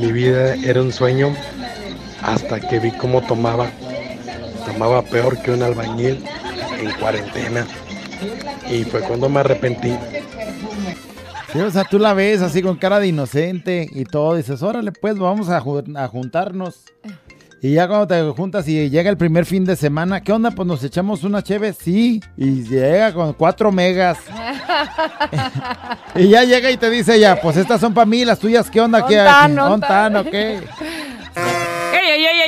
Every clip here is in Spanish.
mi vida era un sueño hasta que vi cómo tomaba. Tomaba peor que un albañil en cuarentena. Y fue cuando me arrepentí. Sí, o sea, tú la ves así con cara de inocente y todo. Dices, órale, pues vamos a, ju- a juntarnos. Y ya cuando te juntas y llega el primer fin de semana, ¿qué onda? Pues nos echamos una cheve, sí. Y llega con cuatro megas. Y ya llega y te dice ya, pues estas son para mí, las tuyas, ¿qué onda? ¿Qué Ontan, ¿Ontan ontan. o qué? ¡Ey, ey, ey,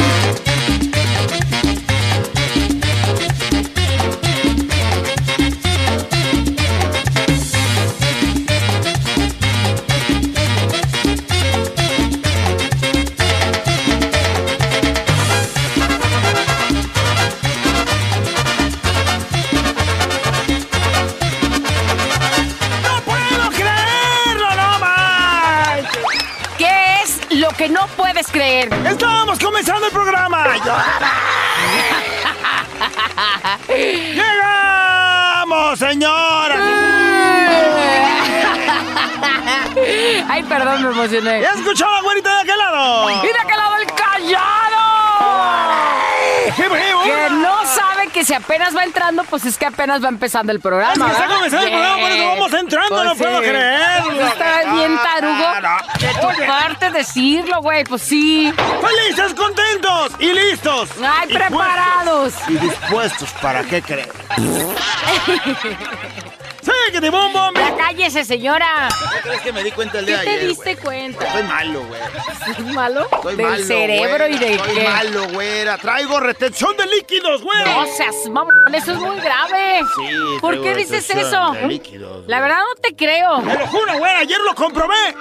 Puedes creer? ¡Estamos comenzando el programa! ¡Llegamos, señora! Ay, perdón, me emocioné. ¿Ya escuchó la güerita de aquel lado? ¡Y de aquel lado el callado! Sabe que si apenas va entrando, pues es que apenas va empezando el programa. Es que está comenzando el programa, por eso vamos entrando, no puedo creerlo. Está bien tarugo de tu Oye. parte decirlo, güey. Pues sí. ¡Felices, contentos y listos! ¡Ay, Y preparados! pues- y dispuestos, ¿para qué creen? ¡Sí, que te bom, bom! Ya cállese, señora. ¿Qué crees que me di cuenta el ¿Qué día de te ayer, diste güey? cuenta? Estoy malo, güey. ¿Es malo? Estoy Del malo, cerebro y de Estoy qué. malo, güera. Traigo retención de líquidos, güera. No seas mamón, eso es muy grave. Sí, ¿Por qué dices eso? de líquidos, La güey. verdad no te creo. Te lo juro, güera, ayer lo comprobé.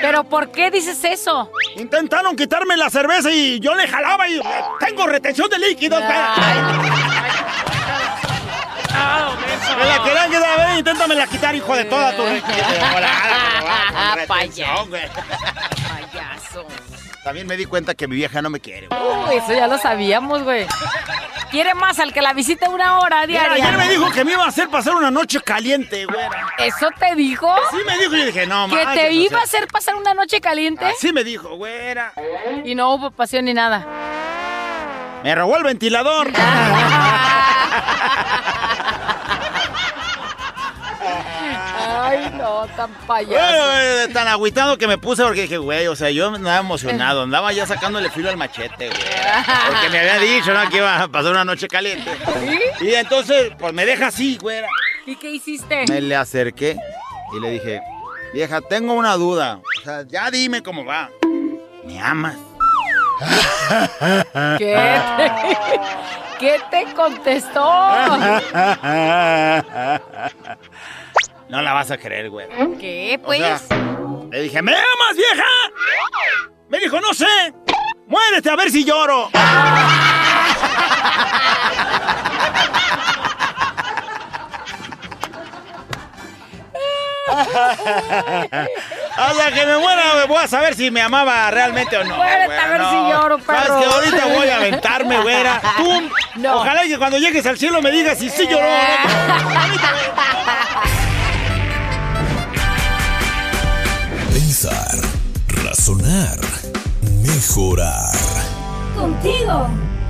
Pero ¿por qué dices eso? Intentaron quitarme la cerveza y yo le jalaba y tengo retención de líquidos, güera. Me la querían quitar, a ver, inténtame la quitar, hijo de toda tu... Payaso. güey. Payaso. También me di cuenta que mi vieja no me quiere. güey. Uy, eso ya lo sabíamos, güey. Quiere más al que la visite una hora Mira, diaria. ayer me dijo que me iba a hacer pasar una noche caliente, güera. ¿Eso te dijo? Sí me dijo y yo dije, no, ¿Que manches, te o iba sea, a hacer pasar una noche caliente? Así me dijo, güera. Y no hubo pasión ni nada. Me robó el ventilador. Ay, no, tan payaso. Bueno, eh, tan agüitado que me puse porque dije, güey, o sea, yo andaba emocionado, andaba ya sacándole filo al machete, güey. Porque me había dicho, ¿no? Que iba a pasar una noche caliente. ¿Sí? Y entonces, pues me deja así, güera. ¿Y qué hiciste? Me le acerqué y le dije, vieja, tengo una duda. O sea, ya dime cómo va. ¿Me amas? ¿Qué ¿Qué te contestó? No la vas a creer, güey. ¿Qué, O pues? sea, le dije, ¿me amas, vieja? Me dijo, no sé. Muérete a ver si lloro. Hasta que me muera, me voy a saber si me amaba realmente o no. Muérete güera, a ver no. si lloro, perro. Sabes que ahorita voy a aventarme, güera. ¡Pum! No. Ojalá que cuando llegues al cielo me digas si sí lloró. Ahorita, Pensar, razonar, mejorar. Contigo,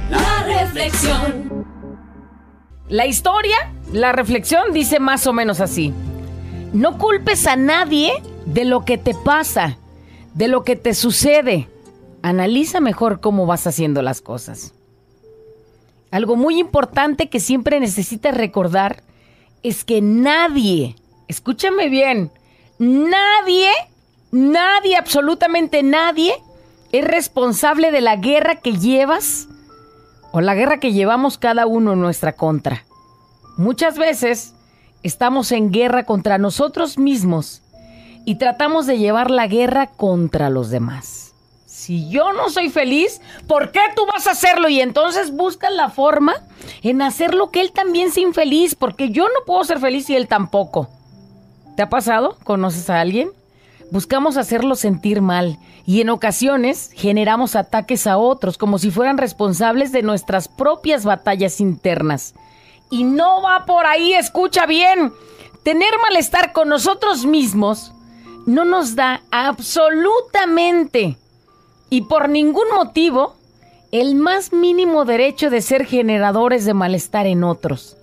la reflexión. La historia, la reflexión dice más o menos así. No culpes a nadie de lo que te pasa, de lo que te sucede. Analiza mejor cómo vas haciendo las cosas. Algo muy importante que siempre necesitas recordar es que nadie, escúchame bien, nadie, nadie, absolutamente nadie, es responsable de la guerra que llevas o la guerra que llevamos cada uno en nuestra contra. Muchas veces estamos en guerra contra nosotros mismos y tratamos de llevar la guerra contra los demás. Si yo no soy feliz, ¿por qué tú vas a hacerlo? Y entonces buscas la forma en hacer lo que él también sea infeliz, porque yo no puedo ser feliz y él tampoco. ¿Te ha pasado? ¿Conoces a alguien? Buscamos hacerlo sentir mal y en ocasiones generamos ataques a otros como si fueran responsables de nuestras propias batallas internas. Y no va por ahí, escucha bien. Tener malestar con nosotros mismos no nos da absolutamente y por ningún motivo el más mínimo derecho de ser generadores de malestar en otros.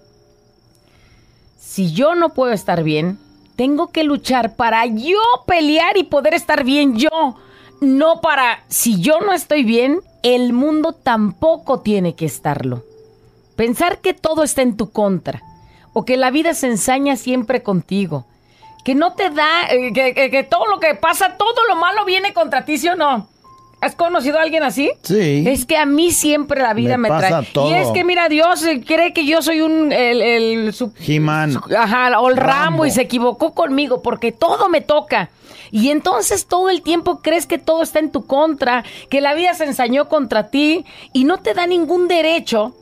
Si yo no puedo estar bien, tengo que luchar para yo pelear y poder estar bien yo, no para si yo no estoy bien, el mundo tampoco tiene que estarlo. Pensar que todo está en tu contra o que la vida se ensaña siempre contigo, que no te da, eh, que, que- que todo lo que pasa, todo lo malo viene contra ti, ¿sí o no? ¿Has conocido a alguien así? Sí. Es que a mí siempre la vida Me me, pasa trae. todo. Y es que mira, Dios cree que yo soy un el, el su- ajá, o el Rambo. Rambo. y se equivocó conmigo porque todo me toca. Y entonces todo el tiempo crees que todo está en tu contra, que la vida se ensañó contra ti y no te da ningún derecho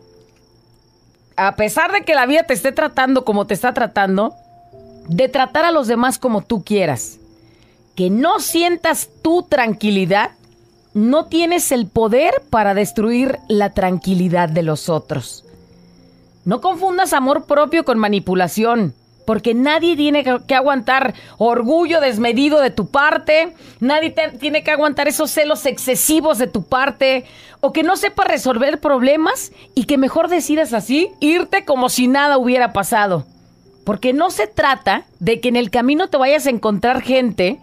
a pesar de que la vida te esté tratando como te está tratando, de tratar a los demás como tú quieras. Que no sientas tu tranquilidad, no tienes el poder para destruir la tranquilidad de los otros. No confundas amor propio con manipulación, porque nadie tiene que aguantar orgullo desmedido de tu parte, nadie tiene que aguantar esos celos excesivos de tu parte, o que no sepa resolver problemas y que mejor decidas así irte como si nada hubiera pasado. Porque no se trata de que en el camino te vayas a encontrar gente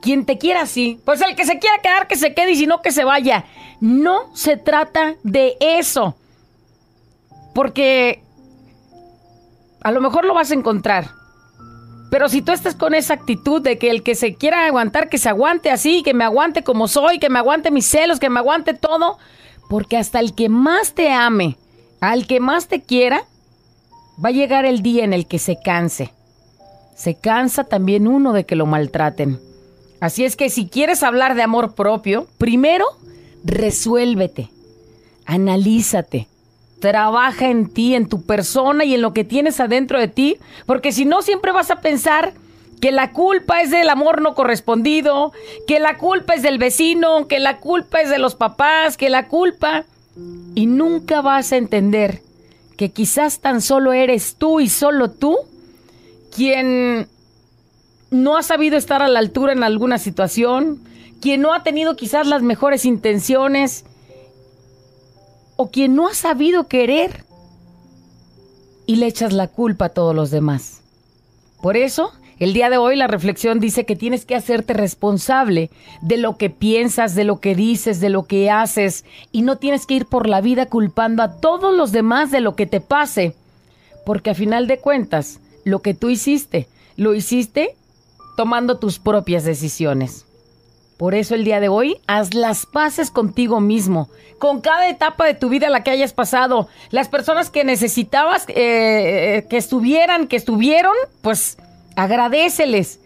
quien te quiera así. Pues el que se quiera quedar, que se quede y si no, que se vaya. No se trata de eso. Porque a lo mejor lo vas a encontrar. Pero si tú estás con esa actitud de que el que se quiera aguantar, que se aguante así, que me aguante como soy, que me aguante mis celos, que me aguante todo, porque hasta el que más te ame, al que más te quiera, va a llegar el día en el que se canse. Se cansa también uno de que lo maltraten. Así es que si quieres hablar de amor propio, primero resuélvete, analízate, trabaja en ti, en tu persona y en lo que tienes adentro de ti, porque si no siempre vas a pensar que la culpa es del amor no correspondido, que la culpa es del vecino, que la culpa es de los papás, que la culpa... Y nunca vas a entender que quizás tan solo eres tú y solo tú quien no ha sabido estar a la altura en alguna situación, quien no ha tenido quizás las mejores intenciones o quien no ha sabido querer y le echas la culpa a todos los demás. Por eso, el día de hoy la reflexión dice que tienes que hacerte responsable de lo que piensas, de lo que dices, de lo que haces y no tienes que ir por la vida culpando a todos los demás de lo que te pase, porque a final de cuentas, lo que tú hiciste, lo hiciste tomando tus propias decisiones. Por eso el día de hoy, haz las paces contigo mismo, con cada etapa de tu vida la que hayas pasado. Las personas que necesitabas eh, eh, que estuvieran, que estuvieron, pues agradeceles.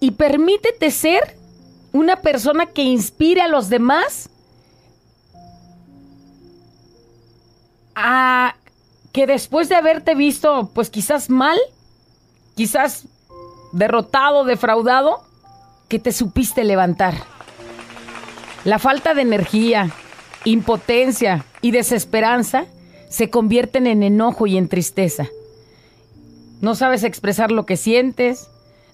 Y permítete ser una persona que inspire a los demás a que después de haberte visto, pues quizás mal, quizás derrotado, defraudado, que te supiste levantar. La falta de energía, impotencia y desesperanza se convierten en enojo y en tristeza. No sabes expresar lo que sientes,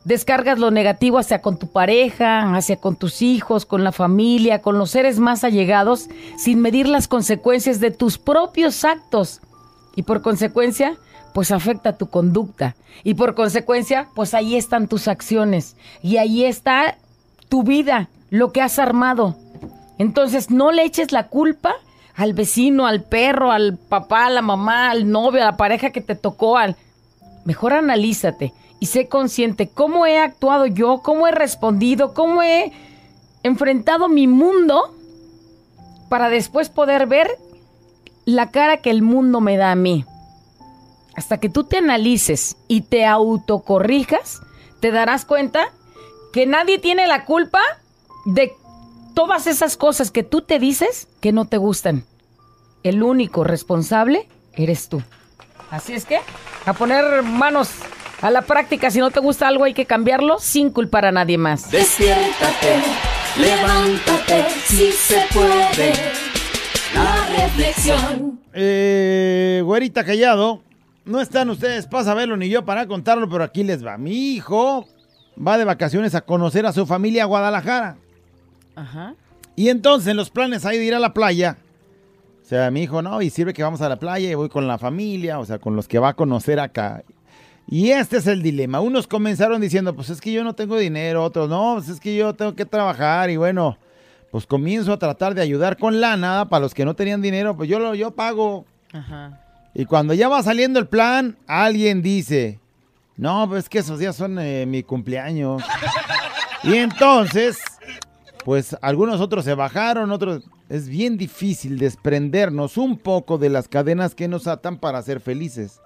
descargas lo negativo hacia con tu pareja, hacia con tus hijos, con la familia, con los seres más allegados, sin medir las consecuencias de tus propios actos. Y por consecuencia, pues afecta tu conducta. Y por consecuencia, pues ahí están tus acciones. Y ahí está tu vida, lo que has armado. Entonces no le eches la culpa al vecino, al perro, al papá, a la mamá, al novio, a la pareja que te tocó, al... Mejor analízate y sé consciente cómo he actuado yo, cómo he respondido, cómo he enfrentado mi mundo para después poder ver la cara que el mundo me da a mí. Hasta que tú te analices y te autocorrijas, te darás cuenta que nadie tiene la culpa de todas esas cosas que tú te dices que no te gustan. El único responsable eres tú. Así es que, a poner manos a la práctica. Si no te gusta algo, hay que cambiarlo sin culpar a nadie más. Despiértate, levántate, si se puede. La reflexión. Eh, güerita callado, no están ustedes para saberlo ni yo para contarlo, pero aquí les va. Mi hijo va de vacaciones a conocer a su familia a Guadalajara. Ajá. Y entonces en los planes hay de ir a la playa. O sea, mi hijo, no, y sirve que vamos a la playa y voy con la familia, o sea, con los que va a conocer acá. Y este es el dilema. Unos comenzaron diciendo, pues es que yo no tengo dinero, otros, no, pues es que yo tengo que trabajar y bueno, pues comienzo a tratar de ayudar con lana para los que no tenían dinero, pues yo lo yo pago. Ajá. Y cuando ya va saliendo el plan, alguien dice, no, pues es que esos días son eh, mi cumpleaños. y entonces, pues algunos otros se bajaron, otros... Es bien difícil desprendernos un poco de las cadenas que nos atan para ser felices.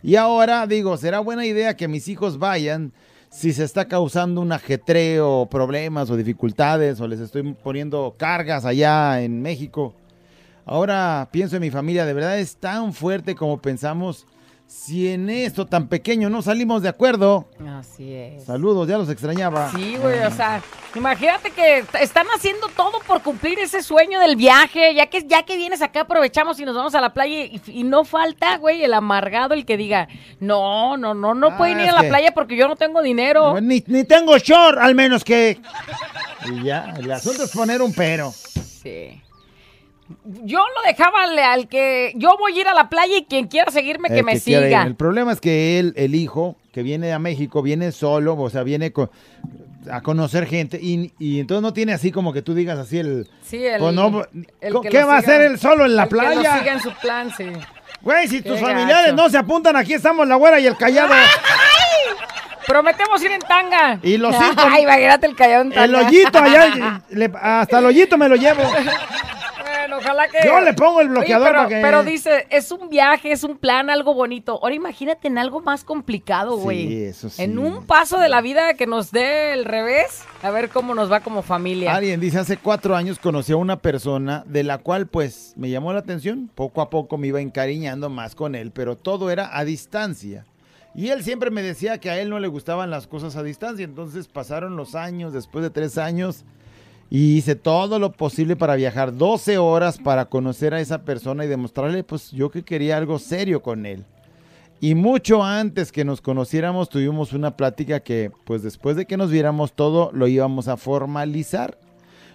Y ahora digo, será buena idea que mis hijos vayan si se está causando un ajetreo, problemas o dificultades o les estoy poniendo cargas allá en México. Ahora pienso en mi familia, de verdad es tan fuerte como pensamos. Si en esto tan pequeño no salimos de acuerdo. Así es. Saludos, ya los extrañaba. Sí, güey, o sea, imagínate que están haciendo todo por cumplir ese sueño del viaje, ya que ya que vienes acá aprovechamos y nos vamos a la playa y, y no falta, güey, el amargado, el que diga, no, no, no, no Ah, pueden ir a la playa porque yo no tengo dinero. Ni, ni tengo short, al menos que. Y ya, el asunto es poner un pero. Sí. Yo lo dejaba al, al que yo voy a ir a la playa y quien quiera seguirme que me siga. El problema es que él, el hijo, que viene a México, viene solo, o sea, viene a conocer gente y, y entonces no tiene así como que tú digas así el... Sí, el, Pues no, el ¿co- que ¿Qué va a hacer él solo en la el que lo playa? siga en su plan, sí. Güey, si tus familiares gacho. no se apuntan, aquí estamos la güera y el callado. Prometemos ir en tanga. Y los cinco- Ay, imagínate el callado en tanga. El hoyito allá, le- hasta el hoyito me lo llevo. Bueno, ojalá que. Yo le pongo el bloqueador pero, para que- pero dice, es un viaje, es un plan, algo bonito. Ahora imagínate en algo más complicado, Sí, güey. eso sí. En un paso de la vida que nos dé el revés, a ver cómo nos va como familia. Alguien dice, hace cuatro años conocí a una persona de la cual pues me llamó la atención. Poco a poco me iba encariñando más con él, pero todo era a distancia. Y él siempre me decía que a él no le gustaban las cosas a distancia. Entonces pasaron los años, después de tres años, y hice todo lo posible para viajar 12 horas para conocer a esa persona y demostrarle pues yo que quería algo serio con él. Y mucho antes que nos conociéramos tuvimos una plática que pues después de que nos viéramos todo lo íbamos a formalizar.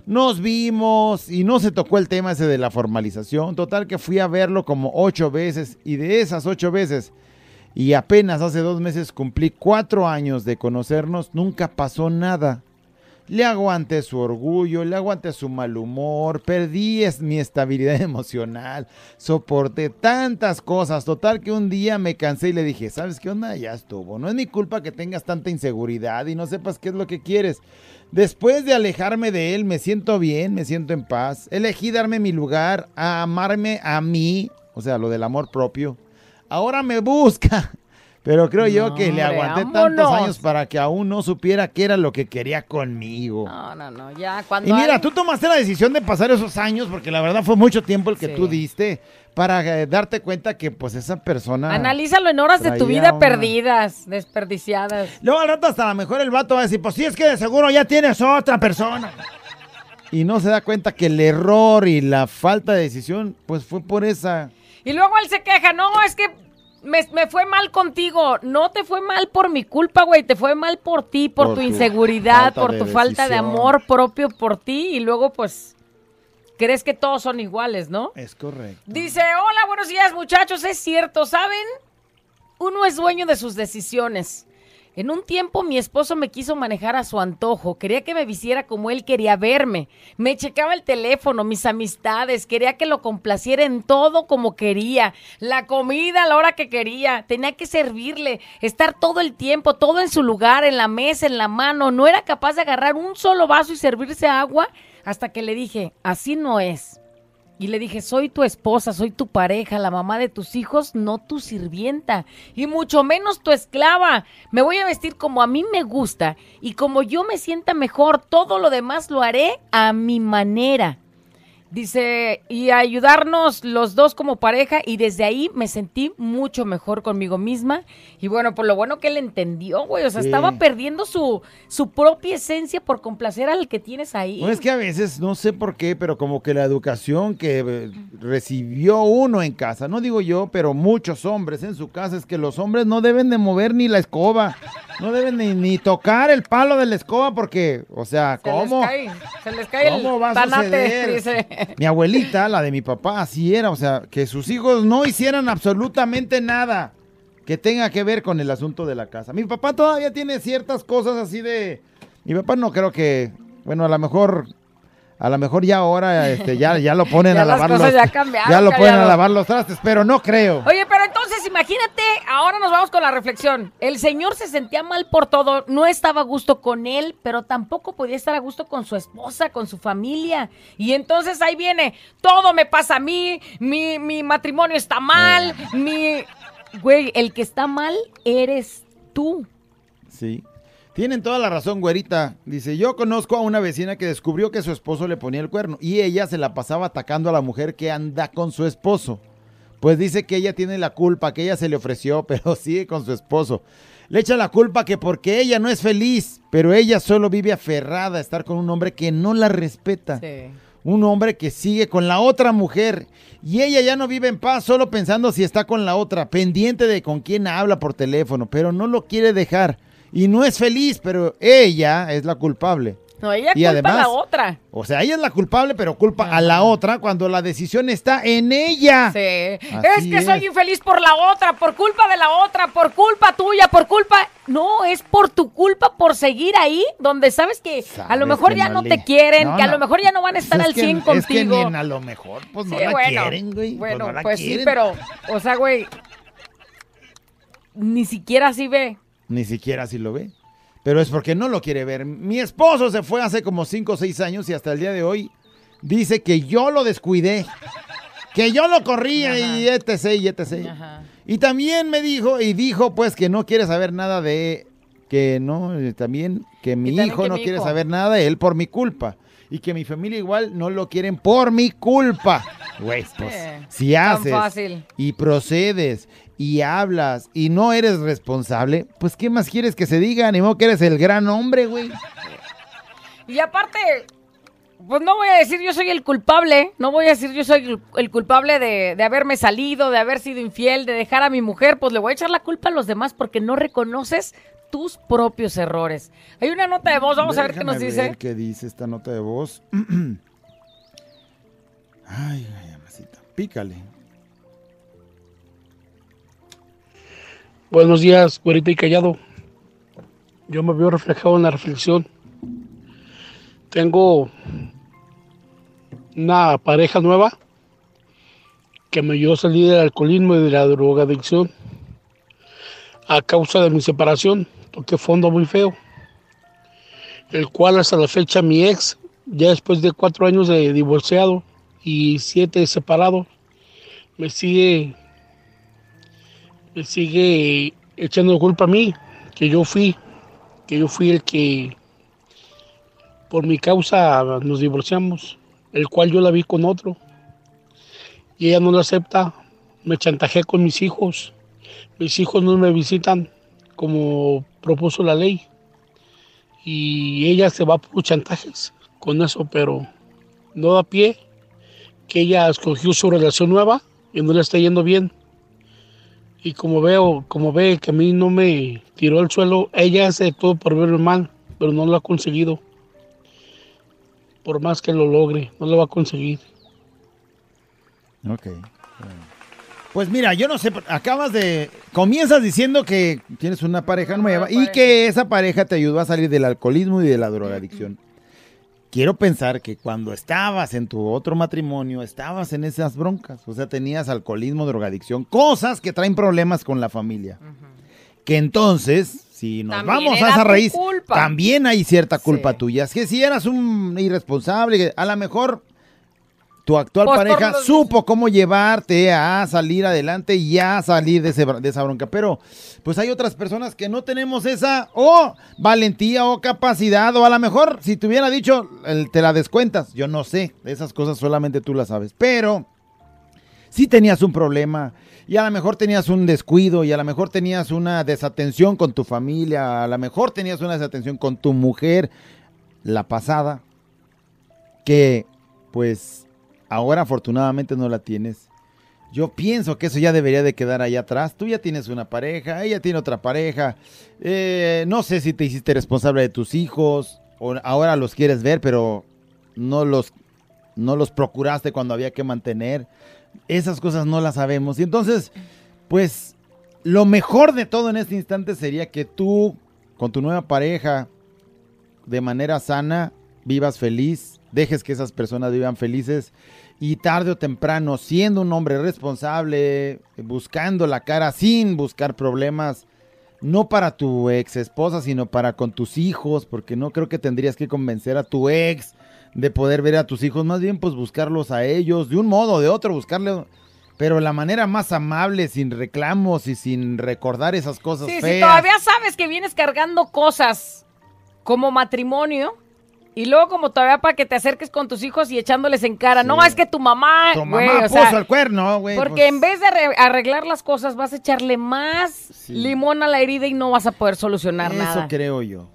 Nos vimos y no se tocó el tema ese de la formalización. Total que fui a verlo como ocho veces y de esas ocho veces y apenas hace dos meses cumplí cuatro años de conocernos, nunca pasó nada. Le aguanté su orgullo, le aguanté su mal humor, perdí es- mi estabilidad emocional, soporté tantas cosas. Total que un día me cansé y le dije, ¿sabes qué onda? Ya estuvo. No es mi culpa que tengas tanta inseguridad y no sepas qué es lo que quieres. Después de alejarme de él, me siento bien, me siento en paz. Elegí darme mi lugar, a amarme a mí, o sea, lo del amor propio. Ahora me busca. Pero creo yo que le hombre, aguanté tantos años para que aún no supiera qué era lo que quería conmigo. No, no, no, ya cuando. Y mira, tú tomaste la decisión de pasar esos años, porque la verdad fue mucho tiempo el que Sí. tú diste, para eh, darte cuenta que pues esa persona... Analízalo en horas de tu vida una- perdidas, desperdiciadas. Luego al rato hasta a lo mejor el vato va a decir, pues sí, es que de seguro ya tienes otra persona. Y no se da cuenta que el error y la falta de decisión, pues fue por esa... Y luego él se queja, no, es que me, me fue mal contigo. No te fue mal por mi culpa, güey. Te fue mal por ti, por, Por tu inseguridad, por de tu falta de amor propio por ti. Y luego, pues, crees que todos son iguales, ¿no? Es correcto. Dice, hola, buenos días, muchachos. Es cierto, ¿saben? Uno es dueño de sus decisiones. En un tiempo mi esposo me quiso manejar a su antojo, quería que me vistiera como él quería verme, me checaba el teléfono, mis amistades, quería que lo complaciera en todo como quería, la comida a la hora que quería, tenía que servirle, estar todo el tiempo, todo en su lugar, en la mesa, en la mano, no era capaz de agarrar un solo vaso y servirse agua hasta que le dije, así no es. Y le dije, soy tu esposa, soy tu pareja, la mamá de tus hijos, no tu sirvienta, y mucho menos tu esclava. Me voy a vestir como a mí me gusta y como yo me sienta mejor, todo lo demás lo haré a mi manera. Dice, y ayudarnos los dos como pareja y desde ahí me sentí mucho mejor conmigo misma. Y bueno, por lo bueno que él entendió, güey. O sea, Sí. estaba perdiendo su, su propia esencia por complacer al que tienes ahí. No es que a veces, no sé por qué, pero como que la educación que eh, recibió uno en casa, no digo yo, pero muchos hombres en su casa, es que los hombres no deben de mover ni la escoba, no deben ni, ni tocar el palo de la escoba porque, o sea, se ¿cómo? les cae, se les cae ¿Cómo el va a tanate, suceder? dice. Mi abuelita, la de mi papá, así era, o sea, que sus hijos no hicieran absolutamente nada que tenga que ver con el asunto de la casa. Mi papá todavía tiene ciertas cosas así de... Mi papá no creo que, bueno, a lo mejor, a lo mejor ya ahora, este, ya, ya lo ponen Ya a lavar los, ya ya lo ponen a lavar los trastes, pero no creo. Oye, pero entonces imagínate, ahora nos vamos con la reflexión. El señor se sentía mal por todo, no estaba a gusto con él, pero tampoco podía estar a gusto con su esposa, con su familia. Y entonces ahí viene, todo me pasa a mí, mi, mi matrimonio está mal, mi... Güey, el que está mal eres tú. Sí. Tienen toda la razón, güerita. Dice, yo conozco a una vecina que descubrió que su esposo le ponía el cuerno y ella se la pasaba atacando a la mujer que anda con su esposo. Pues dice que ella tiene la culpa, que ella se le ofreció, pero sigue con su esposo. Le echa la culpa que porque ella no es feliz, pero ella solo vive aferrada a estar con un hombre que no la respeta. Sí. Un hombre que sigue con la otra mujer y ella ya no vive en paz solo pensando si está con la otra, pendiente de con quién habla por teléfono, pero no lo quiere dejar y no es feliz, pero ella es la culpable. No, ella Y culpa a además- la otra. O sea, ella es la culpable, pero culpa a la otra cuando la decisión está en ella. Sí. es que soy infeliz por la otra, por culpa de la otra, por culpa tuya, por culpa. No, es por tu culpa por seguir ahí, donde sabes que a lo mejor que ya no le- te quieren, No, que a no. lo mejor ya no van a estar Pues al es que- 100 Es que contigo. ni en a lo mejor, pues no Sí, la bueno. quieren, güey. Pues Bueno, no la pues sí, pero, o sea, güey, ni siquiera así ve. Ni siquiera así lo ve. Pero es porque no lo quiere ver. Mi esposo se fue hace como 5 o 6 años y hasta el día de hoy dice que yo lo descuidé. Que yo lo corría y etc. y etc. Ajá. Y también me dijo, y dijo pues que no quiere saber nada de, que no, eh, también que mi también hijo que no mi quiere hijo. saber nada de él por mi culpa. Y que mi familia igual no lo quieren por mi culpa. Güey, pues, Sí, si haces fácil. y procedes y hablas y no eres responsable, pues ¿qué más quieres que se diga? Ni modo que eres el gran hombre, güey. Y aparte, pues no voy a decir yo soy el culpable, no voy a decir yo soy el- culpable de, de haberme salido, de haber sido infiel, de dejar a mi mujer, pues le voy a echar la culpa a los demás porque no reconoces tus propios errores. Hay una nota de voz, vamos a ver qué nos dice. ver qué dice esta nota de voz. Ay, ay, amasita, pícale. Buenos días, güerita y callado. Yo me veo reflejado en la reflexión. Tengo una pareja nueva que me ayudó a salir del alcoholismo y de la drogadicción. A causa de mi separación, toqué fondo muy feo. El cual hasta la fecha mi ex, ya después de cuatro años de divorciado y siete separados, me sigue sigue echando culpa a mí, que yo fui, que yo fui el que por mi causa nos divorciamos, el cual yo la vi con otro. Y ella no lo acepta, me chantajeé con mis hijos. Mis hijos no me visitan como propuso la ley. Y ella se va por chantajes con eso, pero no da pie que ella escogió su relación nueva y no le está yendo bien y como veo, como ve que a mí no me tiró al suelo, ella hace todo por verme mal, pero no lo ha conseguido. Por más que lo logre, no lo va a conseguir. Ok. Pues mira, yo no sé, acabas de... Comienzas diciendo que tienes una pareja nueva y pareja. que esa pareja te ayudó a salir del alcoholismo y de la drogadicción. Quiero pensar que cuando estabas en tu otro matrimonio, estabas en esas broncas. O sea, tenías alcoholismo, drogadicción, cosas que traen problemas con la familia. Que entonces, si nos También vamos a esa raíz, culpa. también hay cierta culpa Sí. tuya. Es que si eras un irresponsable, a lo mejor tu actual Pues, pareja supo cómo llevarte a salir adelante y a salir de, ese br- de esa bronca. Pero, pues hay otras personas que no tenemos esa o valentía o capacidad, o a lo mejor, si te hubiera dicho, el- te la descuentas. Yo no sé, esas cosas solamente tú las sabes. Pero, si tenías un problema y a lo mejor tenías un descuido y a lo mejor tenías una desatención con tu familia, a lo mejor tenías una desatención con tu mujer, la pasada, que pues ahora afortunadamente no la tienes. Yo pienso que eso ya debería de quedar ahí atrás. Tú ya tienes una pareja, ella tiene otra pareja. Eh, no sé si te hiciste responsable de tus hijos o ahora los quieres ver, pero no los, no los procuraste cuando había que mantener. Esas cosas no las sabemos. Y entonces, pues, lo mejor de todo en este instante sería que tú, con tu nueva pareja, de manera sana, vivas feliz, dejes que esas personas vivan felices y tarde o temprano, siendo un hombre responsable, buscando la cara sin buscar problemas, no para tu ex esposa, sino para con tus hijos, porque no creo que tendrías que convencer a tu ex de poder ver a tus hijos, más bien pues buscarlos a ellos, de un modo o de otro, buscarle, pero la manera más amable, sin reclamos y sin recordar esas cosas Sí, feas. si todavía sabes que vienes cargando cosas como matrimonio y luego como todavía para que te acerques con tus hijos y echándoles en cara, no, es que tu mamá, Tu mamá o sea, puso el cuerno, güey. porque pues. en vez de arre- arreglar las cosas vas a echarle más limón a la herida y no vas a poder solucionar Eso nada. creo yo.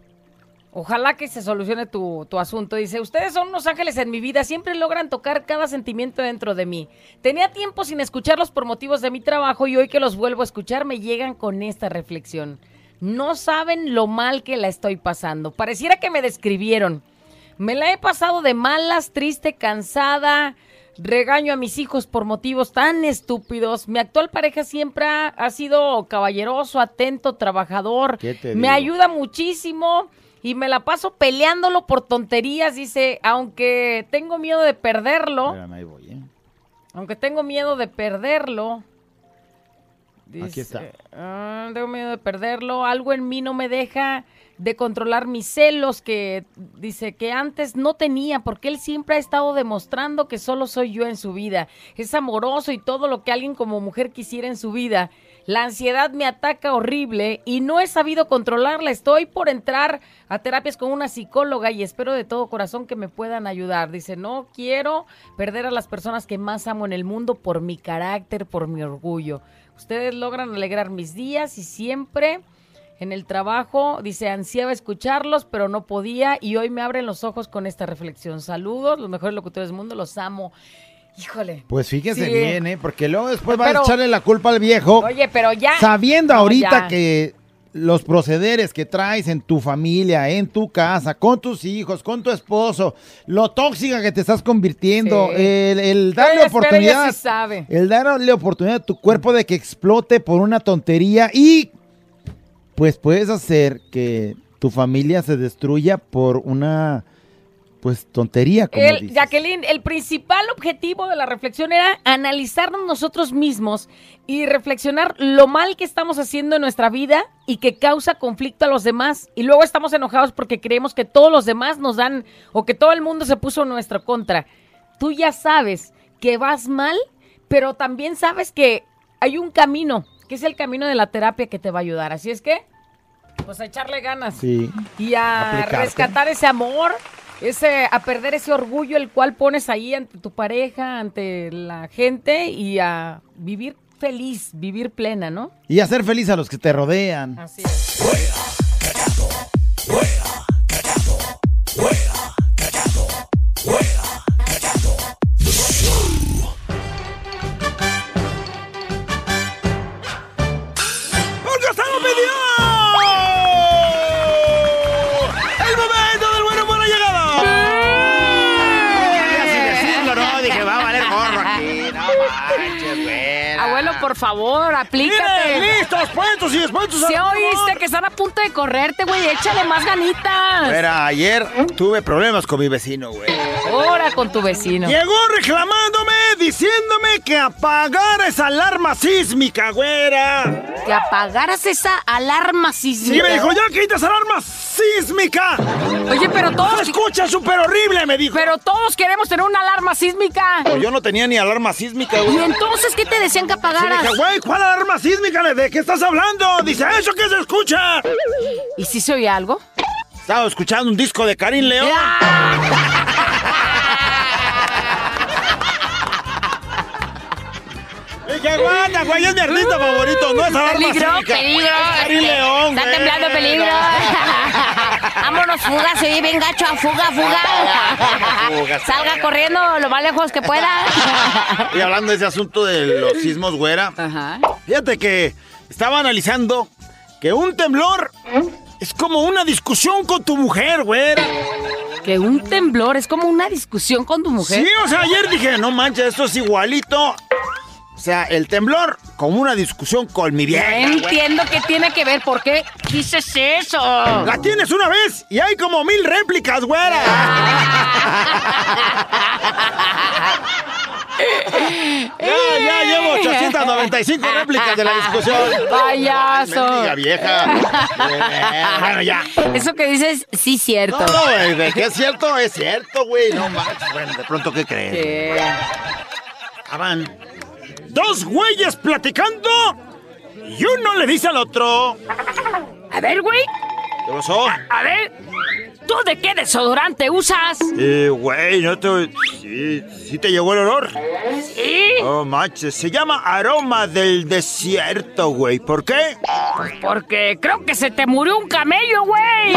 Ojalá que se solucione tu, tu asunto. Dice, ustedes son unos ángeles en mi vida, siempre logran tocar cada sentimiento dentro de mí. Tenía tiempo sin escucharlos por motivos de mi trabajo y hoy que los vuelvo a escuchar me llegan con esta reflexión. No saben lo mal que la estoy pasando. Pareciera que me describieron. Me la he pasado de malas, triste, cansada. Regaño a mis hijos por motivos tan estúpidos. Mi actual pareja siempre ha, sido caballeroso, atento, trabajador. ¿Qué te Me ayuda muchísimo y me la paso peleándolo por tonterías. Dice, aunque tengo miedo de perderlo, Espérame, ahí voy, ¿eh? aunque tengo miedo de perderlo. Aquí está. "Ah, tengo miedo de perderlo. Algo en mí no me deja de controlar mis celos que dice que antes no tenía porque él siempre ha estado demostrando que solo soy yo en su vida. Es amoroso y todo lo que alguien como mujer quisiera en su vida. La ansiedad me ataca horrible y no he sabido controlarla. Estoy por entrar a terapias con una psicóloga y espero de todo corazón que me puedan ayudar. Dice, no quiero perder a las personas que más amo en el mundo por mi carácter, por mi orgullo. Ustedes logran alegrar mis días y siempre en el trabajo, dice, ansiaba escucharlos, pero no podía y hoy me abren los ojos con esta reflexión. Saludos, los mejores locutores del mundo, los amo. Híjole. Pues fíjese Sí. bien, ¿eh? Porque luego después va Pero- a echarle la culpa al viejo. Oye, pero ya. sabiendo No, ahorita ya. que los procederes que traes en tu familia, en tu casa, con tus hijos, con tu esposo, lo tóxica que te estás convirtiendo, Sí. el, el darle espera, oportunidad, sí sabe. el darle oportunidad a tu cuerpo de que explote por una tontería y pues puedes hacer que tu familia se destruya por una pues tontería, como El, dices. Jacqueline, el principal objetivo de la reflexión era analizarnos nosotros mismos y reflexionar lo mal que estamos haciendo en nuestra vida y que causa conflicto a los demás. Y luego estamos enojados porque creemos que todos los demás nos dan o que todo el mundo se puso en nuestra contra. Tú ya sabes que vas mal, pero también sabes que hay un camino, que es el camino de la terapia que te va a ayudar. Así es que, pues a echarle ganas Sí. y a Aplicarte. rescatar ese amor, ese, a perder ese orgullo el cual pones ahí ante tu pareja, ante la gente y a vivir feliz, vivir plena, ¿no? Y hacer feliz a los que te rodean. Así es. Dije, va a valer gorro aquí. No manches, güera. Abuelo, por favor, aplícate. Miren, listos, puestos y dispuestos Si oíste que están a punto de correrte, güey, échale más ganitas. Güera, ayer tuve problemas con mi vecino, güey. Ahora con tu vecino. Llegó reclamándome diciéndome que apagara esa alarma sísmica, güera. Que apagaras esa alarma sísmica. Sí, me dijo, ya quita esa alarma sísmica. Oye, pero Se todos... escucha súper horrible, me dijo. Pero todos queremos tener una alarma sísmica. Pero yo no tenía ni alarma sísmica, ¿Y güey. entonces qué te decían que Sí, apagaras? dije, güey, ¿cuál alarma sísmica? ¿De qué estás hablando? Dice, ¿eso qué se escucha? ¿Y si se oye algo? Estaba escuchando un disco de Karim León. Dije, aguanta, güey, es mi artista favorito, no es alarma Peligro, sísmica. peligro. Es León, Está güey. temblando peligro. Vámonos, fuga, se oye bien gacho, a fuga, fuga. Fuga. Salga corriendo lo más lejos que pueda. Y hablando de ese asunto de los sismos, güera, Ajá. fíjate que estaba analizando que un temblor es como una discusión con tu mujer, güera. Que un temblor es como una discusión con tu mujer. Sí, o sea, ayer dije, no manches, esto es igualito. O sea, el temblor como una discusión con mi vieja. entiendo qué tiene que ver. ¿Por qué dices eso? La tienes una vez y hay como mil réplicas, güera. ya, ya llevo 895 réplicas de la discusión. Payaso. Mendiga vieja. Bueno, ya. Eso que dices, sí, cierto. No, no, güey, de que es cierto, es cierto, güey. No manches. Bueno, de pronto, ¿qué crees? ¿Qué? Estaban dos güeyes platicando y uno le dice al otro. A ver, güey. ¿Qué pasó? A ver. ¿Tú de qué desodorante usas? Eh, güey, no te... Sí, sí te llegó el olor. Sí. Oh, manches, se llama aroma del desierto, güey. ¿Por qué? Porque creo que se te murió un camello, güey. y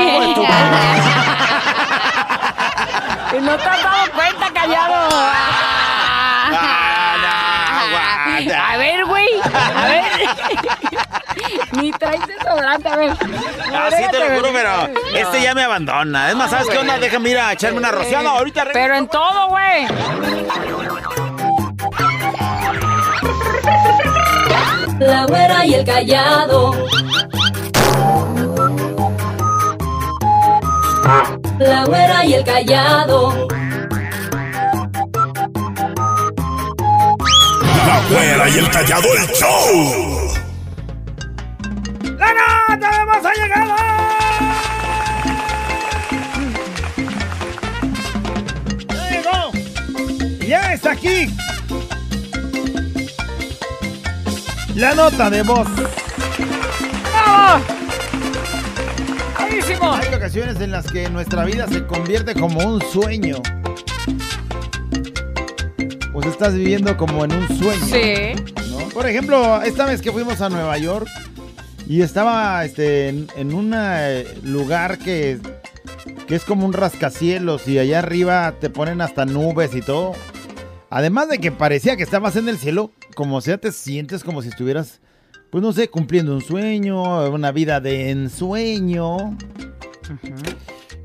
no te has dado cuenta, callado. A ver, güey. A ver. Ni traes desodorante, a ver. Ah, sí te lo juro, pero este ya me abandona. Es más, ¿sabes qué onda? Déjame ir a echarme una rociada ahorita. Pero en todo, güey. La güera y el callado. La güera y el callado. La güera y el callado el show. ¡La nota de más ha llegado! ¡Ya llegó! Ya está aquí. La nota de voz. ¡Bravo! ¡Buenísimo! Hay ocasiones en las que nuestra vida se convierte como un sueño. Pues estás viviendo como en un sueño. Sí. ¿no? Por ejemplo, esta vez que fuimos a Nueva York y estaba este, en, en un eh, lugar que, que es como un rascacielos y allá arriba te ponen hasta nubes y todo. Además de que parecía que estabas en el cielo, como sea, te sientes como si estuvieras, pues no sé, cumpliendo un sueño, una vida de ensueño.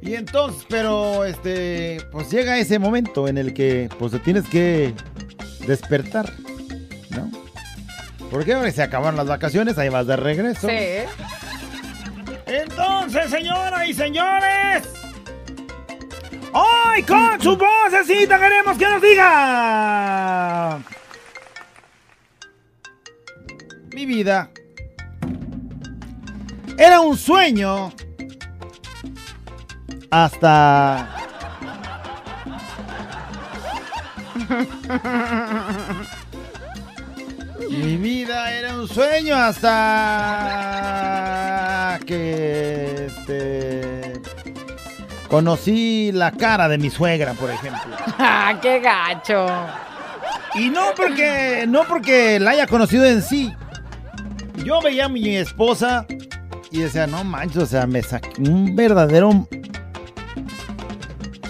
Y entonces, pero este, pues llega ese momento en el que pues te tienes que despertar, ¿no? Porque ahora se acabaron las vacaciones, ahí vas de regreso. Sí. Entonces, señoras y señores, hoy con su vocecita queremos que nos diga. Mi vida era un sueño hasta Mi vida era un sueño hasta que este, conocí la cara de mi suegra, por ejemplo. ¡Ah, qué gacho! Y no porque no porque la haya conocido en sí. Yo veía a mi esposa y decía, no manches, o sea, me saqué un verdadero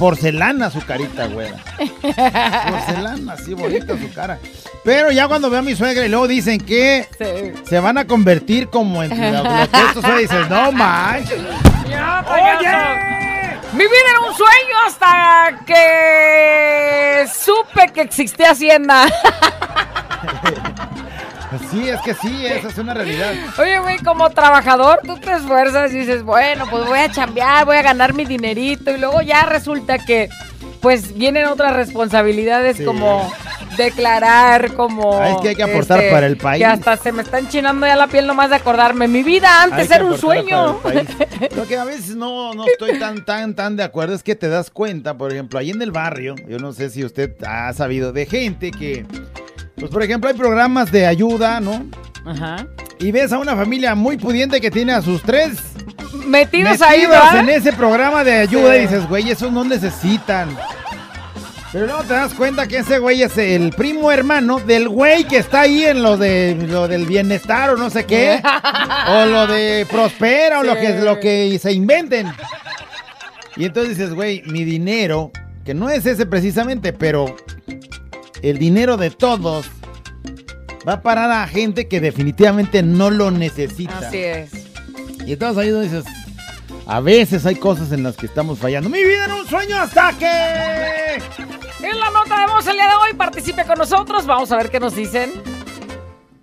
porcelana su carita, güey. Porcelana, así bonita su cara. Pero ya cuando veo a mi suegra y luego dicen que Sí. se van a convertir como en lo, lo que estos son, dices, no manches. ¡Ya, ¡Oye! Mi vida era un sueño hasta que supe que existía Hacienda. Sí, es que sí, esa es una realidad. Oye, güey, como trabajador, tú te esfuerzas y dices, bueno, pues voy a chambear, voy a ganar mi dinerito. Y luego ya resulta que, pues, vienen otras responsabilidades Sí. como declarar como... este, Ah, es que hay que aportar para el país. Que hasta se me está enchinando ya la piel nomás de acordarme. Mi vida antes era un sueño. Lo que a veces no, no estoy tan, tan, tan de acuerdo es que te das cuenta, por ejemplo, ahí en el barrio, yo no sé si usted ha sabido de gente que, pues por ejemplo, hay programas de ayuda, ¿no? Ajá. Y ves a una familia muy pudiente que tiene a sus tres Metidos, ahí, metidos ¿verdad? en ese programa de ayuda Sí. y dices, güey, esos no necesitan. Pero luego te das cuenta que ese güey es el primo hermano del güey que está ahí en lo de lo del bienestar o no sé qué. o lo de prospera o lo que lo que se inventen. Y entonces dices, güey, mi dinero, que no es ese precisamente, pero el dinero de todos va a parar a gente que definitivamente no lo necesita. Así es. Y entonces ahí donde dices, a veces hay cosas en las que estamos fallando. Mi vida era un sueño hasta que... En la nota de voz el día de hoy, participe con nosotros. Vamos a ver qué nos dicen.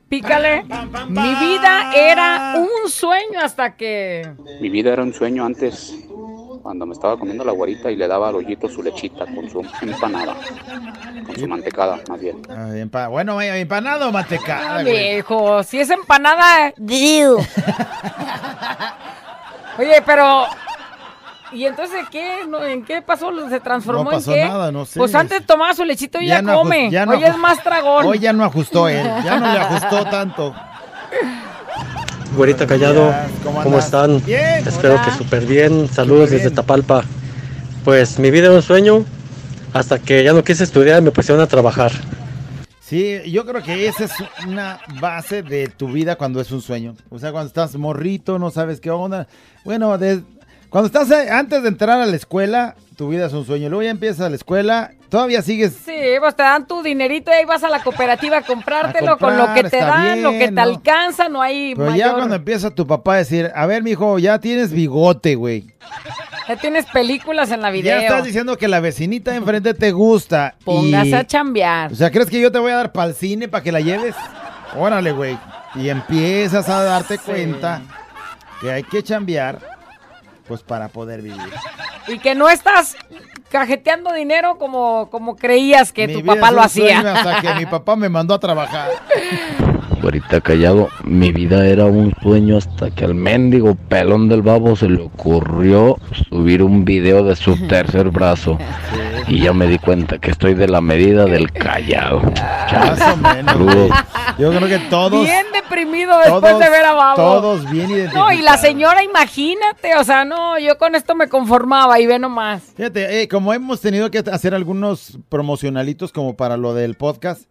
Pícale. Mi vida era un sueño hasta que. Mi vida era un sueño antes, cuando me estaba comiendo la guarita y le daba al hoyito su lechita con su empanada, con su mantecada, más bien. Ah, empa- bueno, eh, empanado o mantecada, Ah, viejo, si es empanada. Oye, pero. ¿Y entonces qué? ¿En qué pasó? ¿Se transformó No pasó en qué? nada, no sé. Pues antes tomaba su lechito y ya, no come. ya no Hoy es más tragón. Hoy ya no ajustó él, ya no le ajustó tanto. Güerita Callado, ¿cómo están? Bien. Espero Hola. que súper bien. Saludos desde. Tapalpa. Pues mi vida era un sueño hasta que ya no quise estudiar y me pusieron a trabajar. Sí, yo creo que esa es una base de tu vida cuando es un sueño. O sea, cuando estás morrito, no sabes qué onda. Bueno, de- cuando estás eh, antes de entrar a la escuela, tu vida es un sueño. Luego ya empiezas la escuela, todavía sigues Sí, pues te dan tu dinerito y ahí vas a la cooperativa a comprártelo A con lo que te dan, lo que te ¿no? alcanza, no hay Pero ya cuando empieza tu papá a decir, a ver, mijo, ya tienes bigote, güey. Ya tienes películas en la video. Ya estás diciendo que la vecinita de enfrente te gusta. Póngase y- a chambear. O sea, ¿crees que yo te voy a dar para el cine para que la lleves? Órale, güey. Y empiezas a darte cuenta que hay que chambear, pues para poder vivir. Y que no estás cajeteando dinero como, como creías que Mi tu papá lo hacía. Hasta que mi papá me mandó a trabajar. Güerita callado, mi vida era un sueño hasta que al mendigo pelón del babo se le ocurrió subir un video de su tercer brazo. Y ya me di cuenta que estoy de la medida del callado. Más o menos. güey. Yo creo que todos. bien deprimido después todos, de ver a Babo. Todos bien identificados. No, y la señora, imagínate, o sea, no, yo con esto me conformaba y ve nomás. Fíjate, eh, como hemos tenido que hacer algunos promocionalitos como para lo del podcast,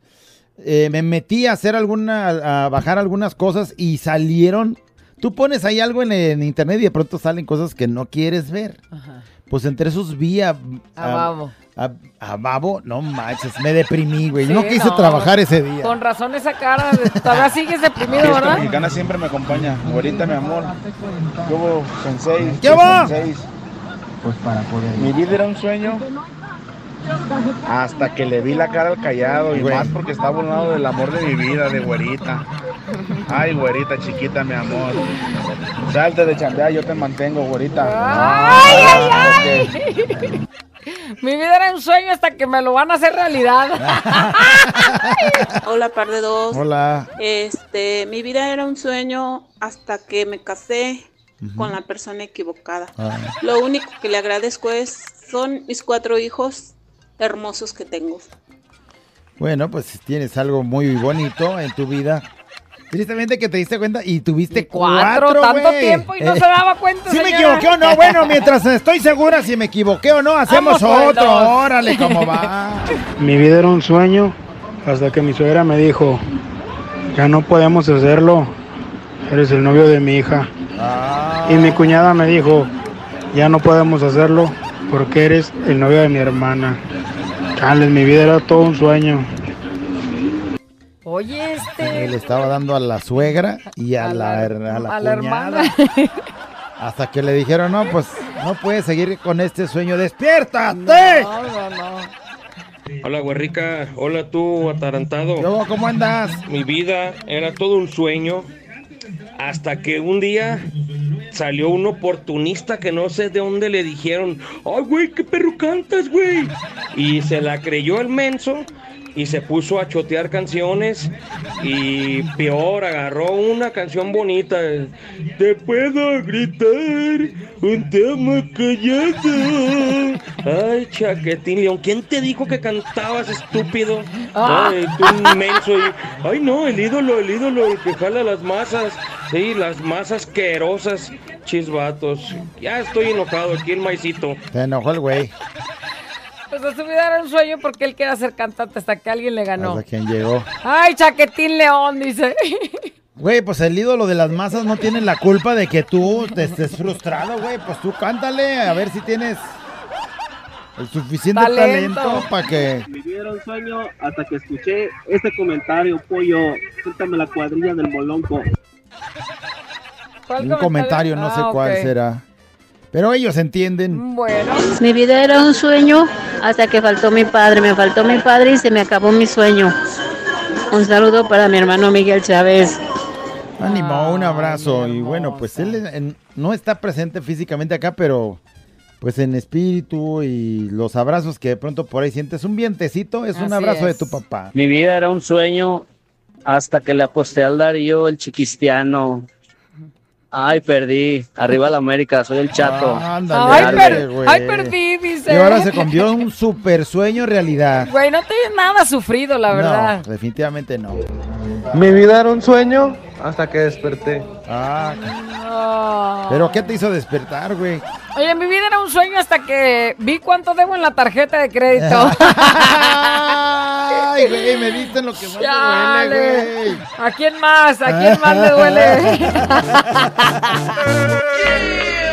eh, me metí a hacer alguna, a bajar algunas cosas y salieron. Tú pones ahí algo en, en internet y de pronto salen cosas que no quieres ver. Pues entre esos vi a, A Babo. A, a Babo, no manches, me deprimí, güey. no Sí, quise no. trabajar ese día. Con razón esa cara, todavía sigues deprimido, ¿verdad? mexicana siempre me acompaña. Ahorita, mi amor. ¿Qué hubo, sensei? ¿Qué hubo? Pues para poder. Mi vida era un sueño hasta que le vi la cara al callado y Güey. más porque estaba a un lado del amor de mi vida, de güerita. Ay, güerita chiquita, mi amor. Salte de chambear, yo te mantengo, güerita. Ay, ay, ay. Mi vida era un sueño hasta que me lo van a hacer realidad. Hola, par de dos. Hola. Este, mi vida era un sueño hasta que me casé con la persona equivocada. Ah. Lo único que le agradezco es son mis cuatro hijos hermosos que tengo. Bueno, pues tienes algo muy bonito en tu vida. Tristemente que te diste cuenta y tuviste Cuatro, cuatro, tanto tiempo y no Eh, se daba cuenta. Si me equivoqué o no, bueno, mientras estoy segura si me equivoqué o no, hacemos Vamos otro. Órale, cómo va. Mi vida era un sueño hasta que mi suegra me dijo, ya no podemos hacerlo, eres el novio de mi hija. Y mi cuñada me dijo, ya no podemos hacerlo porque eres el novio de mi hermana. Chales, mi vida era todo un sueño. Oye, este. Le estaba dando a la suegra y a, la, a la, a la cuñada. hermana. Hasta que le dijeron, no, pues no puedes seguir con este sueño. ¡Despiértate! No, no, no. Hola, Guerrica. Hola, tú, atarantado. Yo, ¿Cómo andas? Mi vida era todo un sueño hasta que un día salió un oportunista que no sé de dónde le dijeron, ay, güey, qué perro cantas, güey. Y se la creyó el menso y se puso a chotear canciones y peor, agarró una canción bonita. Te puedo gritar un tema callado. Ay, Chaquetín León, ¿quién te dijo que cantabas, estúpido? Ah. Ay, tú inmenso. y- Ay, no, el ídolo, el ídolo, el que jala las masas. Sí, las masas querosas, chisbatos. Ya estoy enojado aquí el maicito. Se enojó el güey. Pues su vida era un sueño porque él quería ser cantante hasta que alguien le ganó. Hasta quien llegó. Ay, Chaquetín León, dice. Güey, pues el ídolo de las masas no tiene la culpa de que tú te estés frustrado, güey. Pues tú cántale, a ver si tienes el suficiente Talento. talento, para que... Mi vida era un sueño hasta que escuché este comentario, pollo. Cuéntame la cuadrilla del molonco. Un comentario, no sé Ah, cuál será. Pero ellos entienden. Bueno. Mi vida era un sueño hasta que faltó mi padre. Me faltó mi padre y se me acabó mi sueño. Un saludo para mi hermano Miguel Chávez. Ánimo, un abrazo. Y bueno, pues él en- no está presente físicamente acá, pero pues en espíritu y los abrazos que de pronto por ahí sientes un vientecito, es un abrazo es. de tu papá. Mi vida era un sueño hasta que le aposté al Darío, el chiquistiano. Ay, perdí. Arriba la América, soy el chato. Ándale, Ay, ándale, per- ay, perdí, dice. Y ahora se convirtió en un super sueño realidad. Güey, no te nada sufrido, la verdad. No, definitivamente no. Mi vida era un sueño hasta que desperté. Ah, pero ¿qué te hizo despertar, güey? Oye, mi vida era un sueño hasta que vi cuánto debo en la tarjeta de crédito. Ay, güey, me diste lo que más me duele, güey. ¿A quién más? ¿A quién más le duele?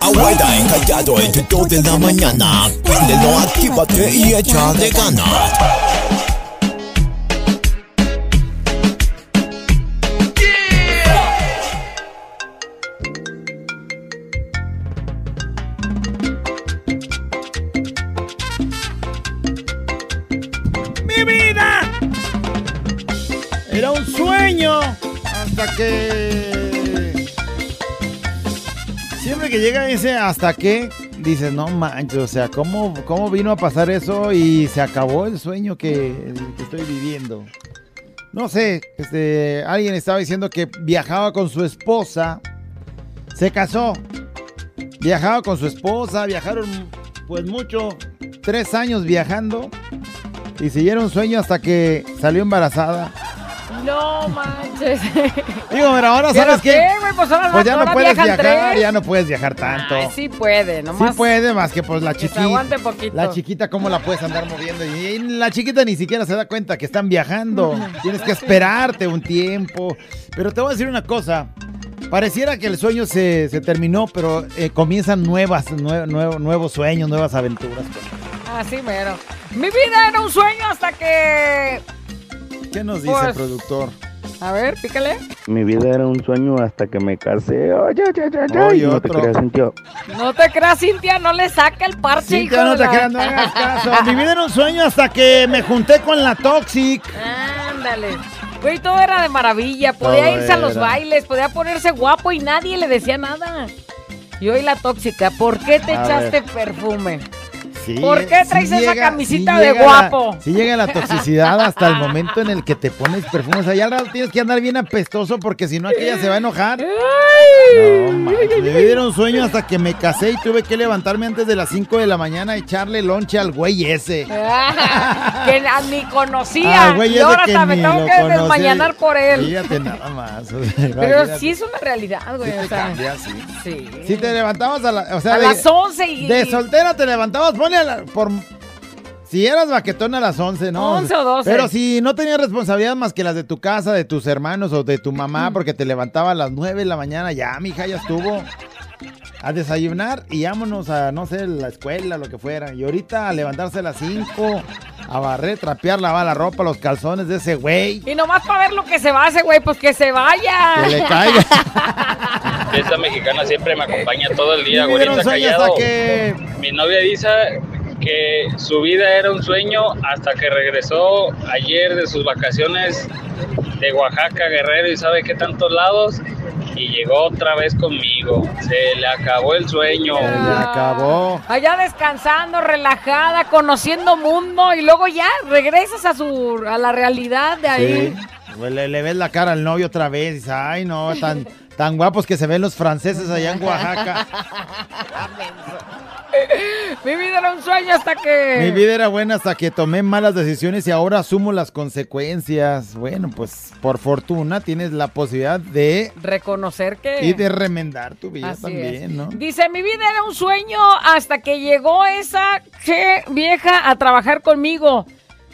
Abuela encallado entre 2 de la mañana. Préndelo, actívate y échale ganas. ¡Mi vida! Era un sueño hasta que... que llega ese hasta que, dices, no manches, o sea, ¿cómo, ¿cómo vino a pasar eso y se acabó el sueño que, que estoy viviendo? No sé, este, alguien estaba diciendo que viajaba con su esposa, se casó, viajaba con su esposa, viajaron pues mucho, tres años viajando y siguieron sueño hasta que salió embarazada. No manches. Digo, pero ahora ¿Pero sabes qué? qué, güey? Pues ahora- Pues ya no puedes viajar, tres. ya no puedes viajar tanto. Ay, sí puede, Sí nomás. puede, más que pues la chiquita. aguante poquito. La chiquita, ¿cómo la puedes andar moviendo? Y la chiquita ni siquiera se da cuenta que están viajando. Tienes que esperarte un tiempo. Pero te voy a decir una cosa. Pareciera que el sueño se, se terminó, pero eh, comienzan nuevas, nue- nuevo- nuevos sueños, nuevas aventuras. Así mero. Mi vida era un sueño hasta que... ¿Qué nos dice Pues- el productor? A ver, pícale. Mi vida era un sueño hasta que me casé. Oye, oye, oye, oye. No te creas, Cintia. No te creas, Cintia, no le saca el parche, Cintia, no te la- creas, no hagas caso. Mi vida era un sueño hasta que me junté con la Toxic. Ándale. Güey, todo era de maravilla. Podía Todo irse a los bailes, podía ponerse guapo y nadie le decía nada. Y hoy la tóxica, ¿por qué te A echaste ver. perfume? Sí, ¿Por qué sí traes esa llega- camisita sí de guapo? La, sí llega la toxicidad hasta el momento en el que te pones perfume. O sea, ya al rato tienes que andar bien apestoso porque si no aquella se va a enojar. No, me dieron sueño hasta que me casé y tuve que levantarme antes de las 5 de la mañana a echarle lonche al güey ese. que na- ni conocía. Al güey y ahora que hasta me tengo que desmañanar por él. Fíjate nada más. o sea, Pero sí es una realidad, güey. Sí o sea. Si te levantabas a, la- o sea, A de- las 11 y- De soltera te levantabas, ponle a la- por... Si eras baquetón a las 11, ¿no? 11 o 12. Pero si no tenías responsabilidad más que las de tu casa, de tus hermanos o de tu mamá, porque te levantaba a las 9 de la mañana, ya, mija, ya estuvo. A desayunar y vámonos a, no sé, la escuela, lo que fuera. Y ahorita a levantarse a las 5, a barrer, trapear, lavar la ropa, los calzones de ese güey. Y nomás para ver lo que se va a ese güey, pues que se vaya. Que le caiga. Esta mexicana siempre me acompaña todo el día, hasta que... Mi novia dice que su vida era un sueño hasta que regresó ayer de sus vacaciones de Oaxaca, Guerrero y sabe qué tantos lados y llegó otra vez conmigo. Se le acabó el sueño. Se le acabó. Allá descansando, relajada, conociendo mundo y luego ya regresas a su a la realidad de ahí. Sí. Le, le ves la cara al novio otra vez y dices, ay no, tan, tan guapos que se ven los franceses allá en Oaxaca. Mi vida era un sueño hasta que Mi vida era buena hasta que tomé malas decisiones y ahora asumo las consecuencias. Bueno, pues por fortuna tienes la posibilidad de reconocer que y de remendar tu vida Así también, es. ¿no? Dice, mi vida era un sueño hasta que llegó esa che vieja a trabajar conmigo.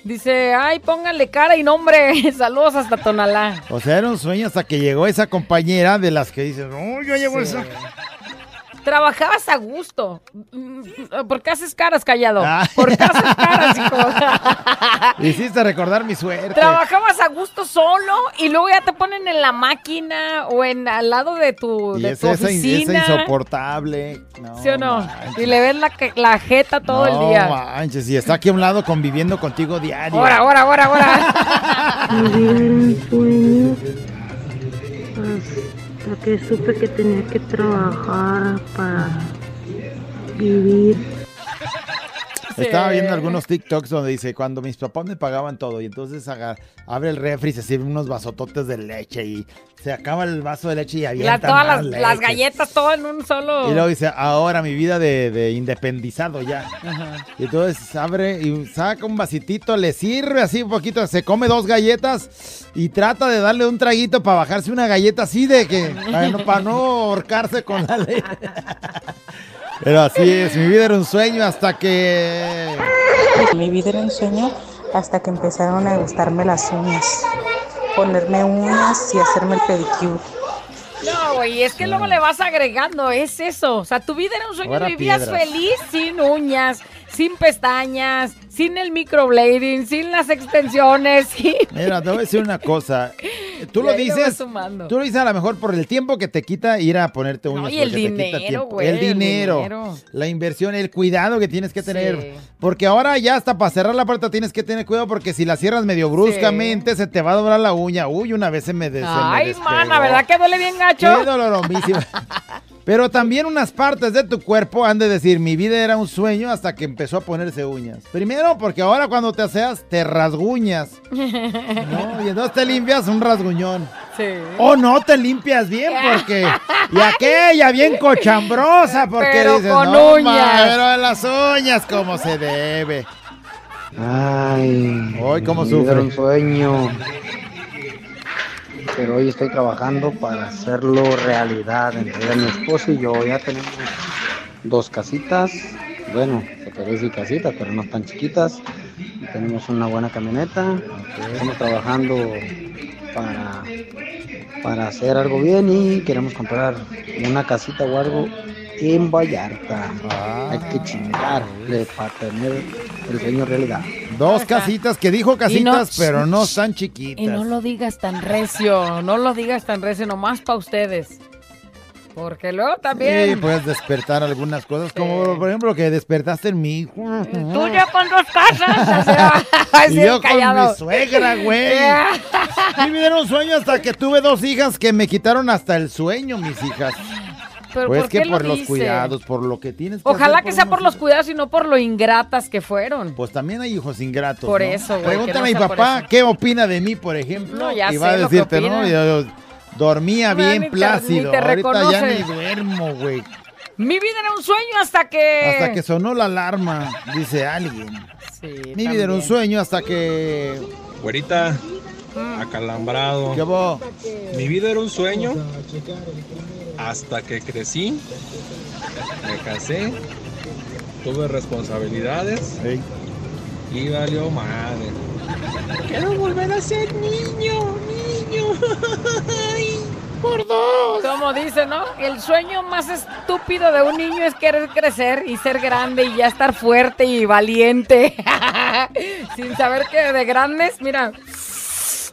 Dice, ay, pónganle cara y nombre. Saludos hasta Tonalá. O sea, era un sueño hasta que llegó esa compañera de las que dices, no, yo llevo Sí. esa. Trabajabas a gusto. Mm, ¿Por qué haces caras, callado? Ah. ¿Por qué haces caras, hijo? Hiciste recordar mi suerte. Trabajabas a gusto solo y luego ya te ponen en la máquina o en al lado de tu, Y de es tu esa, oficina. esa insoportable. No, ¿Sí o no? manches. Y le ves la, la jeta todo no el día. manches, y está aquí a un lado conviviendo contigo diario. Ahora, ahora, ahora, ahora. Hasta que supe que tenía que trabajar para vivir. Estaba viendo algunos TikToks donde dice, cuando mis papás me pagaban todo y entonces aga- abre el refri y se sirve unos vasototes de leche y se acaba el vaso de leche y avientan todas las, galletas, todo en un solo. Y luego dice, ahora mi vida de, de independizado ya. Ajá. Y entonces abre y saca un vasitito, le sirve así un poquito, se come dos galletas y trata de darle un traguito para bajarse una galleta así de que, para no, para no ahorcarse con la leche. Pero así es, mi vida era un sueño hasta que... Mi vida era un sueño hasta que empezaron a gustarme las uñas. Ponerme uñas y hacerme el pedicure. No, güey, es que luego le vas agregando, es eso. O sea, tu vida era un sueño, Ahora vivías piedras. feliz sin uñas, sin pestañas, sin el microblading, sin las extensiones, sin... Mira, te voy a decir una cosa. Tú lo dices, tú lo dices a lo mejor por el tiempo que te quita ir a ponerte uñas. y el porque te quita dinero, güey, El el dinero, dinero. la inversión, el cuidado que tienes que tener. Sí. Porque ahora ya hasta para cerrar la puerta tienes que tener cuidado porque si la cierras medio bruscamente se te va a doblar la uña. Uy, una vez se me, des- me Ay, despegó. mana, ¿verdad que duele bien gacho? Qué doloromísima. Pero también unas partes de tu cuerpo han de decir, mi vida era un sueño hasta que empezó a ponerse uñas. Primero, porque ahora cuando te aseas, te rasguñas. ¿no? Y entonces te limpias un rasguñón. Sí. O no te limpias bien porque... Y aquella bien cochambrosa porque Pero dices, con no, uñas". ma, pero las uñas como se debe. Ay, Hoy cómo sufre. era un sueño. Pero hoy estoy trabajando para hacerlo realidad. Entre mi esposo y yo ya tenemos dos casitas. Bueno, se puede decir casitas, pero no tan chiquitas. Tenemos una buena camioneta. Estamos trabajando para, para hacer algo bien y queremos comprar una casita o algo en Vallarta. Hay que chingarle para tener el sueño realidad. Dos casitas que dijo casitas, pero no tan chiquitas. Y no lo digas tan recio, no lo digas tan recio, nomás para ustedes. Porque luego Sí, también... puedes despertar algunas cosas, como por ejemplo que despertaste en mi hijo. Tú ya con dos casas. o sea, Y yo con mi suegra, güey. Vida era un sueño hasta que tuve dos hijas que me quitaron hasta el sueño, mis hijas. Pero pues ¿por que qué lo por los dice? cuidados, por lo que tienes que Ojalá hacer que sea por los cuidados y no por lo ingratas que fueron. Pues también hay hijos ingratos. Por ¿no? eso, güey, Pregúntale no a mi papá qué opina de mí, por ejemplo. No, ya y va sé a lo que decirte, ¿no? opina. Yo, yo dormía No, bien ni te- plácido. ni te Ahorita ya ni duermo, güey. Mi vida era un sueño hasta que... Hasta que sonó la alarma, dice alguien. Mi vida era un sueño hasta que. Güerita, Mm. acalambrado. ¿Qué hubo? Mi vida era un sueño hasta que crecí, me casé, tuve responsabilidades y valió madre. Quiero volver a ser niño, niño. Por dos. Como dice, ¿no? El sueño más estúpido de un niño es querer crecer y ser grande y ya estar fuerte y valiente. Sin saber que de grandes, mira,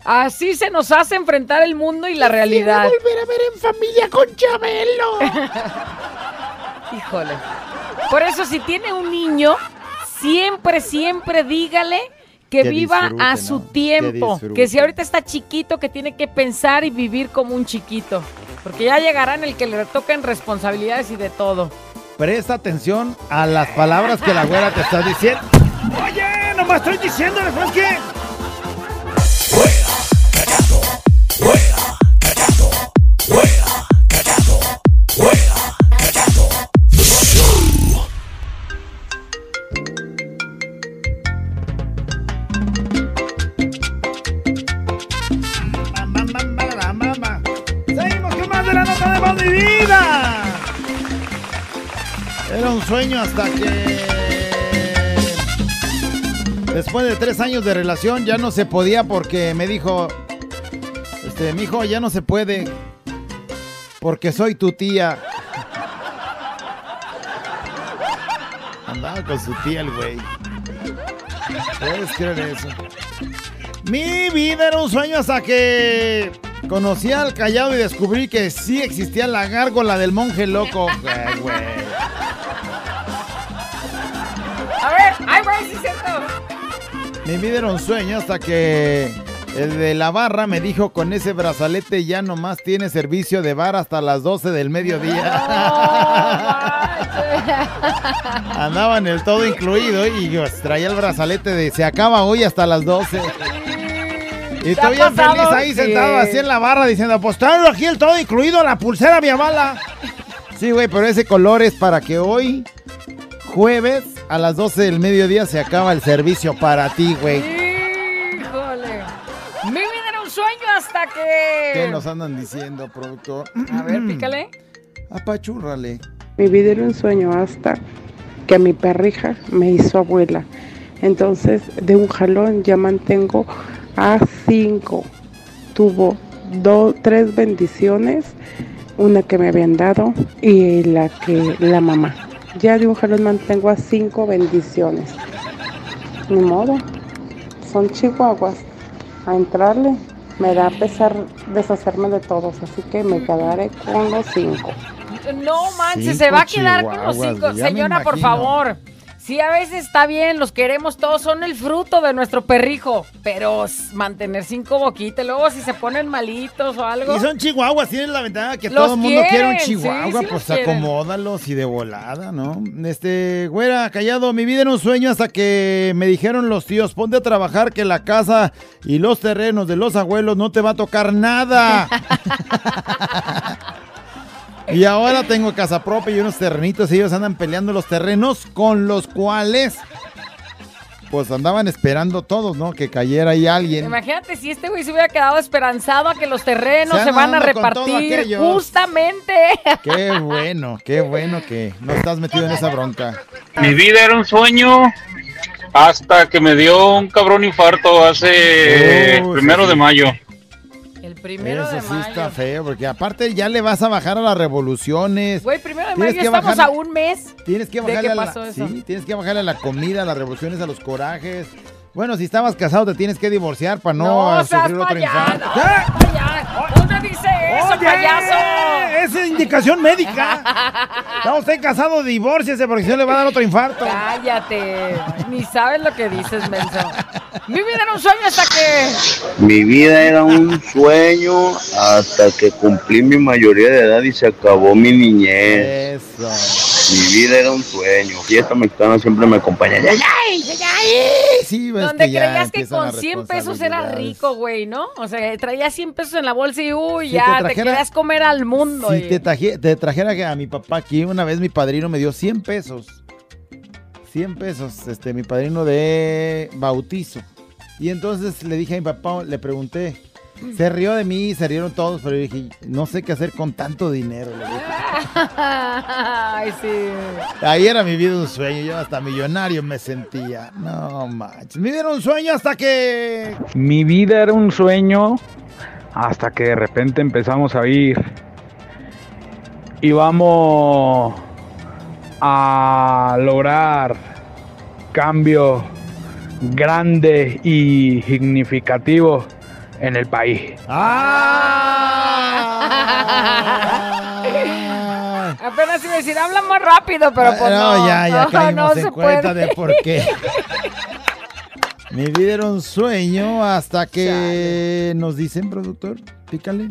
así se nos hace enfrentar el mundo y la realidad. volver a ver en familia con Chabelo. Híjole. Por eso, si tiene un niño, siempre, siempre dígale que Que viva a su tiempo. Que si ahorita está chiquito, que tiene que pensar y vivir como un chiquito. Porque ya llegarán el que le toquen responsabilidades y de todo. Presta atención a las palabras que la güera te está diciendo. Oye, nomás estoy diciéndole, ¿sabes qué? Hasta que. Después de tres años de relación ya no se podía porque me dijo. Este, mi hijo, ya no se puede. Porque soy tu tía. Andaba con su tía el güey. ¿Puedes creer eso? Mi vida era un sueño hasta que conocí al callado y descubrí que sí existía la gárgola del monje loco. Ay, güey. A ver, ay, güey, sí es cierto. Mi vida era un sueño hasta que el de la barra me dijo con ese brazalete ya nomás tiene servicio de bar hasta las 12 del mediodía. Andaba en el todo incluido y yo traía el brazalete de se acaba hoy hasta las 12. Y ¿Te ha estoy bien feliz ahí Sí. sentado así en la barra diciendo, pues traigo aquí el todo incluido, la pulsera mi amala. Sí, güey, pero ese color es para que hoy, jueves, a las 12 del mediodía, se acaba el servicio para ti, güey. ¿Qué nos andan diciendo, productor? A ver, pícale. Apachúrrale. Mi vida era un sueño hasta que mi perrija me hizo abuela. Entonces, de un jalón ya mantengo a cinco. Tuvo do- tres bendiciones, una que me habían dado y la que la mamá. Ya de un jalón mantengo a cinco bendiciones. Ni modo, son chihuahuas. A entrarle me da pesar deshacerme de todos, así que me quedaré con los cinco. No manches, Cinco se va a quedar con los cinco. Señora, por favor. Sí, a veces está bien, los queremos todos, son el fruto de nuestro perrijo. Pero mantener cinco boquitas, luego si se ponen malitos o algo. Y son chihuahuas, tienes la ventaja que Los todo el mundo quiere un sí, chihuahua, sí pues acomódalos y de volada, ¿no? Este, güera, callado, mi vida era un sueño hasta que me dijeron los tíos, ponte a trabajar que la casa y los terrenos de los abuelos no te va a tocar nada. y ahora tengo casa propia y unos terrenitos y ellos andan peleando los terrenos con los cuales, pues andaban esperando todos, ¿no? Que cayera ahí alguien. Imagínate si este güey se hubiera quedado esperanzado a que los terrenos Se se, van a repartir justamente. Qué bueno, qué bueno que no estás metido en esa bronca. Mi vida era un sueño hasta que me dio un cabrón infarto hace Uy, primero sí, de mayo. El primero Eso de sí mayo. está feo, porque aparte ya le vas a bajar a las revoluciones. Güey, primero de Tienes mayo que estamos bajar- a un mes. Tienes que de bajarle que a la, pasó eso. sí, tienes que bajarle a la comida, a las revoluciones, a los corajes. Bueno, si estabas casado te tienes que divorciar para no, No sufrir otro infarto. ¿Dónde dice eso, Oye, payaso? Esa es indicación médica. No, usted casado, divórciese porque si no le va a dar otro infarto. Cállate. Ni sabes lo que dices, menso. Mi vida era un sueño hasta que. Mi vida era un sueño hasta que cumplí mi mayoría de edad y se acabó mi niñez. Eso. Mi vida era un sueño. Fiesta mexicana siempre me acompaña. ¡Ay, ay! Sí, ves Donde que creías que con las 100 pesos era rico, güey, ¿no? O sea, traías 100 pesos en la bolsa y uy, Si ya, te querías comer al mundo. Si y- te, traje- te trajera a mi papá aquí, una vez mi padrino me dio 100 pesos. 100 pesos, este, mi padrino de bautizo. Y entonces le dije a mi papá, le pregunté, se rió de mí, se rieron todos, pero yo dije, no sé qué hacer con tanto dinero. Ay, sí. Ahí era mi vida un sueño, yo hasta millonario me sentía. No manches, mi vida era un sueño hasta que... Mi vida era un sueño hasta que de repente empezamos a ir. Y vamos a lograr cambio grande y significativo en el país. Apenas iba a decir, habla más rápido, pero pues no. no, ya, ya no, caímos no en cuenta puede. de por qué. Mi vida era un sueño hasta que nos dicen, productor, pícale.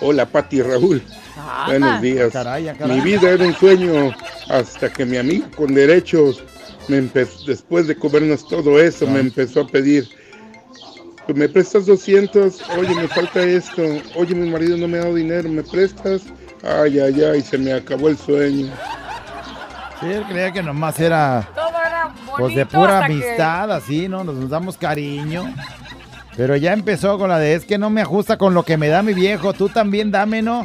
Hola, Pati Raúl. Ah, Buenos días. caray, ah, caray. Mi vida era un sueño hasta que mi amigo con derechos, me después de comernos todo eso, me empezó a pedir, "Pues, ¿me prestas 200? Oye, me falta esto. Oye, mi marido no me ha dado dinero, ¿me prestas? Ay, ay, ay, se me acabó el sueño. Sí, él creía que nomás era Todo era pues de pura que- amistad, así, ¿no? Nos, nos damos cariño. Pero ya empezó con la de es que no me ajusta con lo que me da mi viejo, tú también dame, ¿no?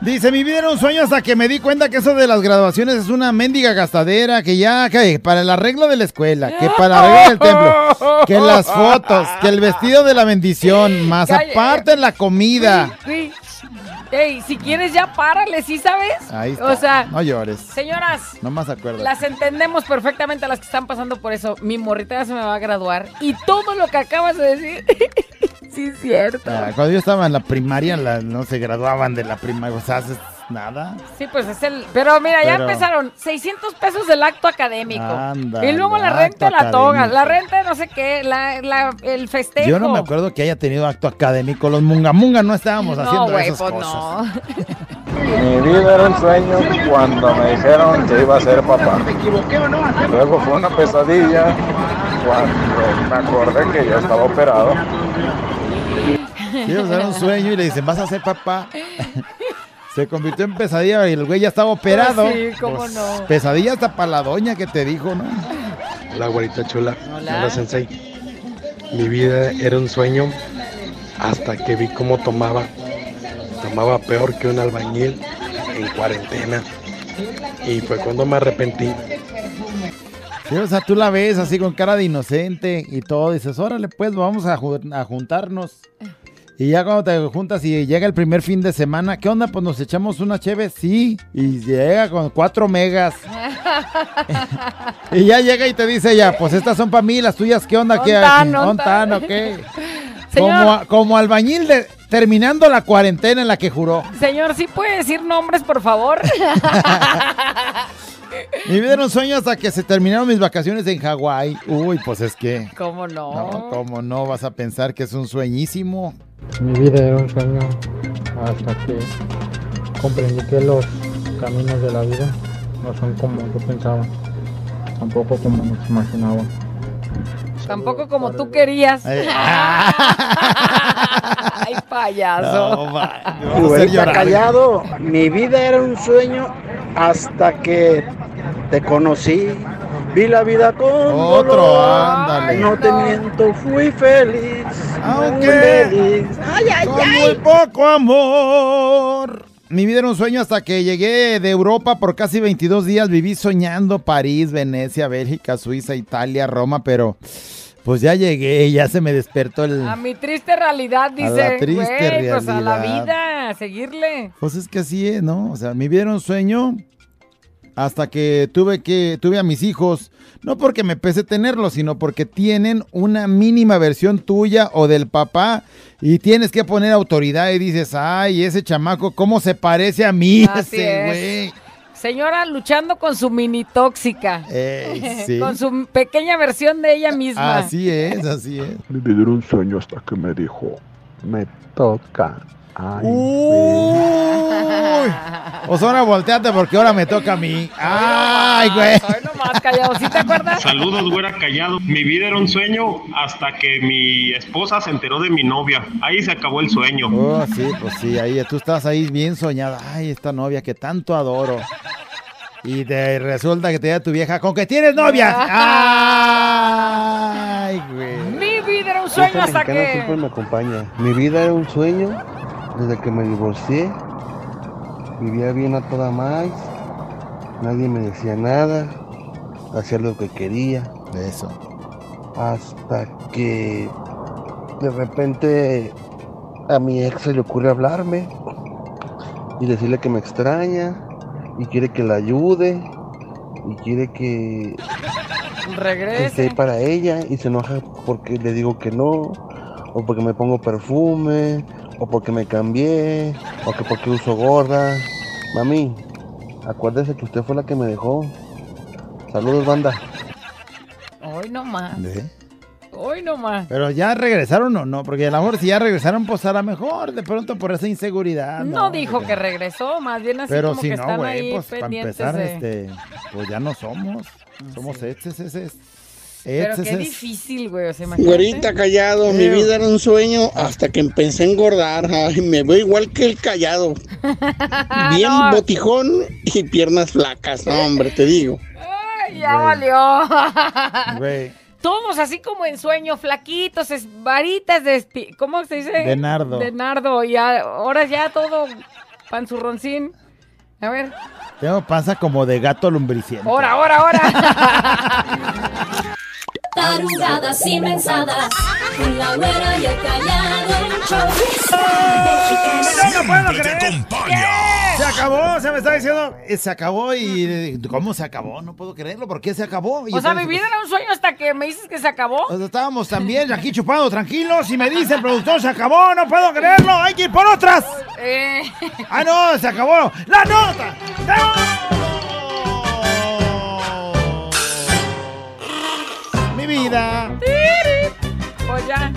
Dice, mi vida era un sueño hasta que me di cuenta que eso de las graduaciones es una mendiga gastadera, que ya, que para el arreglo de la escuela, que para el arreglo del templo, que las fotos, que el vestido de la bendición, más Calle. aparte la comida. Güey, Ey, si quieres ya párale, ¿sí sabes? Ahí está. O sea, no llores. señoras, No más acuerdas. las entendemos perfectamente a las que están pasando por eso. Mi morrita ya se me va a graduar y todo lo que acabas de decir, sí es cierto. Ah, cuando yo estaba en la primaria, la- no se graduaban de la primaria, o sea, haces nada. Sí, pues es el... Pero mira, ya empezaron 600 pesos del acto académico. Y luego la renta de la toga, académico. la renta de no sé qué, la, la- el festejo. Yo no me acuerdo que haya tenido acto académico. Los munga munga no estábamos No, haciendo güey, esas pues cosas. no. Mi vida era un sueño cuando me dijeron que iba a ser papá. Luego fue una pesadilla cuando me acordé que ya estaba operado. Era un sueño y le dicen, vas a ser papá. Se convirtió en pesadilla y el güey ya estaba operado. Pues sí, cómo no. Pesadilla hasta para la doña que te dijo, ¿no? Hola, güerita chula. Hola. Hola, sensei. Mi vida era un sueño hasta que vi cómo tomaba. Tomaba peor que un albañil en cuarentena. Y fue cuando me arrepentí. Sí, o sea, tú la ves así con cara de inocente y todo. Dices, órale, pues vamos a, ju- a juntarnos. Y ya cuando te juntas y llega el primer fin de semana, ¿qué onda? Pues nos echamos una cheve, sí. Y llega con cuatro megas. Y ya llega y te dice ya, pues estas son para mí, las tuyas, ¿qué onda? ¿Qué? Ontan, ontan. ¿Ontan o qué? Señor. Como, a- como albañil de, terminando la cuarentena en la que juró. Señor, ¿sí puede decir nombres, por favor? Mi vida era un sueño hasta que se terminaron mis vacaciones en Hawái. Uy, pues es que... ¿Cómo no? No, ¿cómo no vas a pensar que es un sueñísimo? Mi vida era un sueño hasta que comprendí que los caminos de la vida no son como yo pensaba, tampoco como me imaginaba. Tampoco como tú querías. Ay, payaso. No, llorar. callado, mi vida era un sueño hasta que te conocí. Vi la vida con Otro, dolor. ándale. No te miento, fui feliz. Aunque feliz. Ay, ay, Con ay. muy poco amor. Mi vida era un sueño hasta que llegué de Europa por casi 22 días. Viví soñando París, Venecia, Bélgica, Suiza, Italia, Roma, pero pues ya llegué, ya se me despertó el... A mi triste realidad, dice. la triste pues a la realidad. vida, a seguirle. Pues es que así es, ¿no? O sea, era un sueño hasta que tuve que tuve a mis hijos, no porque me pese tenerlos, sino porque tienen una mínima versión tuya o del papá y tienes que poner autoridad y dices, "Ay, ese chamaco cómo se parece a mí Así ese es. güey." Señora luchando con su mini tóxica. Ey, sí. con su pequeña versión de ella misma. Así es, así es. Era un sueño hasta que me dijo, me toca. Ay, Uy. Pues ahora volteate porque ahora me toca a mí. Ay, güey. Ay, nomás callado, ¿sí te acuerdas? Saludos, güera callado. Mi vida era un sueño hasta que mi esposa se enteró de mi novia. Ahí se acabó el sueño. Oh, sí, pues sí, ahí tú estás ahí bien soñada. Ay, esta novia que tanto adoro. Y te resulta que te da tu vieja con que tienes novia. Ay, güey. Mi vida era un sueño hasta siempre que. me acompaña. Mi vida era un sueño desde que me divorcié. Vivía bien a toda más. Nadie me decía nada. Hacía lo que quería. Eso. Hasta que de repente a mi ex se le ocurre hablarme y decirle que me extraña y quiere que la ayude y quiere que esté Regrese. ahí para ella y se enoja porque le digo que no, o porque me pongo perfume, o porque me cambié, o que porque uso gorra. Mami, acuérdese que usted fue la que me dejó. Saludos, banda. Ay, nomás. ¿Eh? Hoy nomás. Pero ya regresaron o no, porque a lo mejor si ya regresaron, pues a lo mejor de pronto por esa inseguridad. No, dijo que regresó, más bien así Pero como si que no, están güey, ahí pues para empezar, de... este, pues ya no somos. Somos exes, exes. Pero exes, qué difícil, güey, o sea. Güerita callado, mi vida era un sueño hasta que empecé a engordar. Ay, me veo igual que el callado. Bien No. botijón y piernas flacas. No, hombre, te digo. Ay, ya valió. Güey. Todos así como en sueño, flaquitos, es, varitas de... espi- ¿Cómo se dice? De nardo. De nardo, y a- ahora ya todo panzurroncín. A ver, Tengo panza como de gato lumbriciente. ahora, ahora, ahora. Tarugadas y mensadas, con la güera y el callado, el show ¡No lo creer! Se acabó, se me está diciendo, eh, se acabó y eh, ¿cómo se acabó? No puedo creerlo, ¿por qué se acabó? Y O sea, mi vida era un sueño hasta que me dices que se acabó. pues, estábamos también aquí chupando tranquilos y me dice el productor, se acabó, no puedo creerlo, hay que ir por otras. Eh, ¡Ah, no, se acabó! ¡La nota! Mi vida pues ya.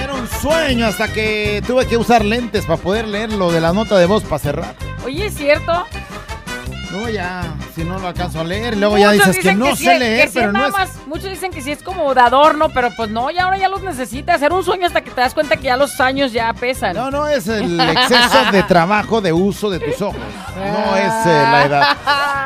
era un sueño hasta que tuve que usar lentes para poder leerlo de la nota de voz para cerrar. Oye, ¿es cierto? No, ya, si no lo alcanzo a leer, luego ya Muchos dices que no sí, sé leer, que sí pero no es... más- muchos dicen que sí es como de adorno, pero pues no, ya ahora ya los necesitas. Hacer un sueño hasta que te das cuenta que ya los años ya pesan. No, no es el exceso de trabajo, de uso de tus ojos. No es eh, la edad.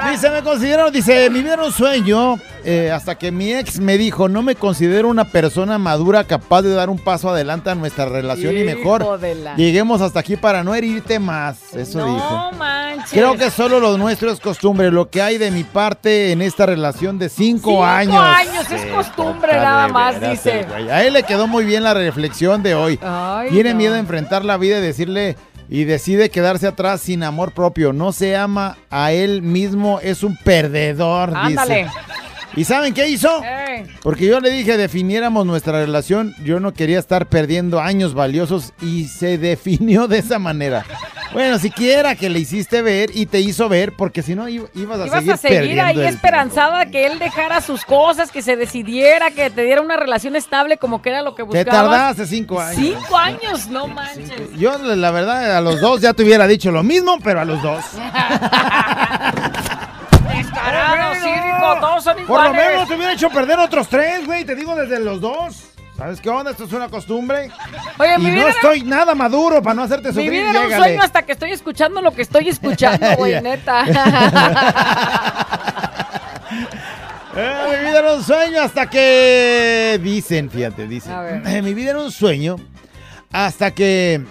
Dice, me considero, dice, mi vida era un sueño eh, hasta que mi ex me dijo, no me considero una persona madura capaz de dar un paso adelante a nuestra relación y mejor la- lleguemos hasta aquí para no herirte más. Eso dijo. No manches. Creo que solo lo nuestro es costumbre. Lo que hay de mi parte en esta relación de cinco, Cinco años. años, es costumbre nada más, dice. güey. A él le quedó muy bien la reflexión de hoy. Ay, Tiene no. miedo a enfrentar la vida y decirle y decide quedarse atrás sin amor propio. No se ama a él mismo, es un perdedor, Ándale. dice. ¿Y saben qué hizo? Porque yo le dije definiéramos nuestra relación, yo no quería estar perdiendo años valiosos y se definió de esa manera. Bueno, siquiera que le hiciste ver y te hizo ver, porque si no ibas a Ibas seguir a seguir perdiendo ahí el esperanzada que él dejara sus cosas, que se decidiera, que te diera una relación estable como que era lo que Te buscabas. tardaste cinco años. Cinco años, no manches. Yo, la verdad, a los dos ya te hubiera dicho lo mismo, pero a los dos. Descarado, todos son Por iguales. lo menos te hubiera hecho perder otros tres, güey. Te digo desde los dos. ¿Sabes qué onda? Esto es una costumbre. Oye, y mi no era- estoy nada maduro para no hacerte Mi sufrir. vida era un llégale. sueño hasta que estoy escuchando lo que estoy escuchando, güey, neta. Eh, mi vida era un sueño hasta que. Dicen, fíjate, dicen. Eh, mi vida era un sueño hasta que.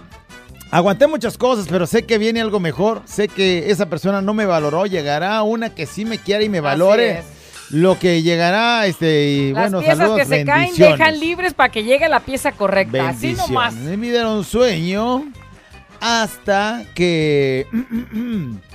Aguanté muchas cosas, pero sé que viene algo mejor. Sé que esa persona no me valoró. Llegará una que sí me quiera y me valore. Lo que llegará, este, y Las bueno, piezas saludos, que se caen dejan libres para que llegue la pieza correcta. Así nomás. Era un sueño hasta que.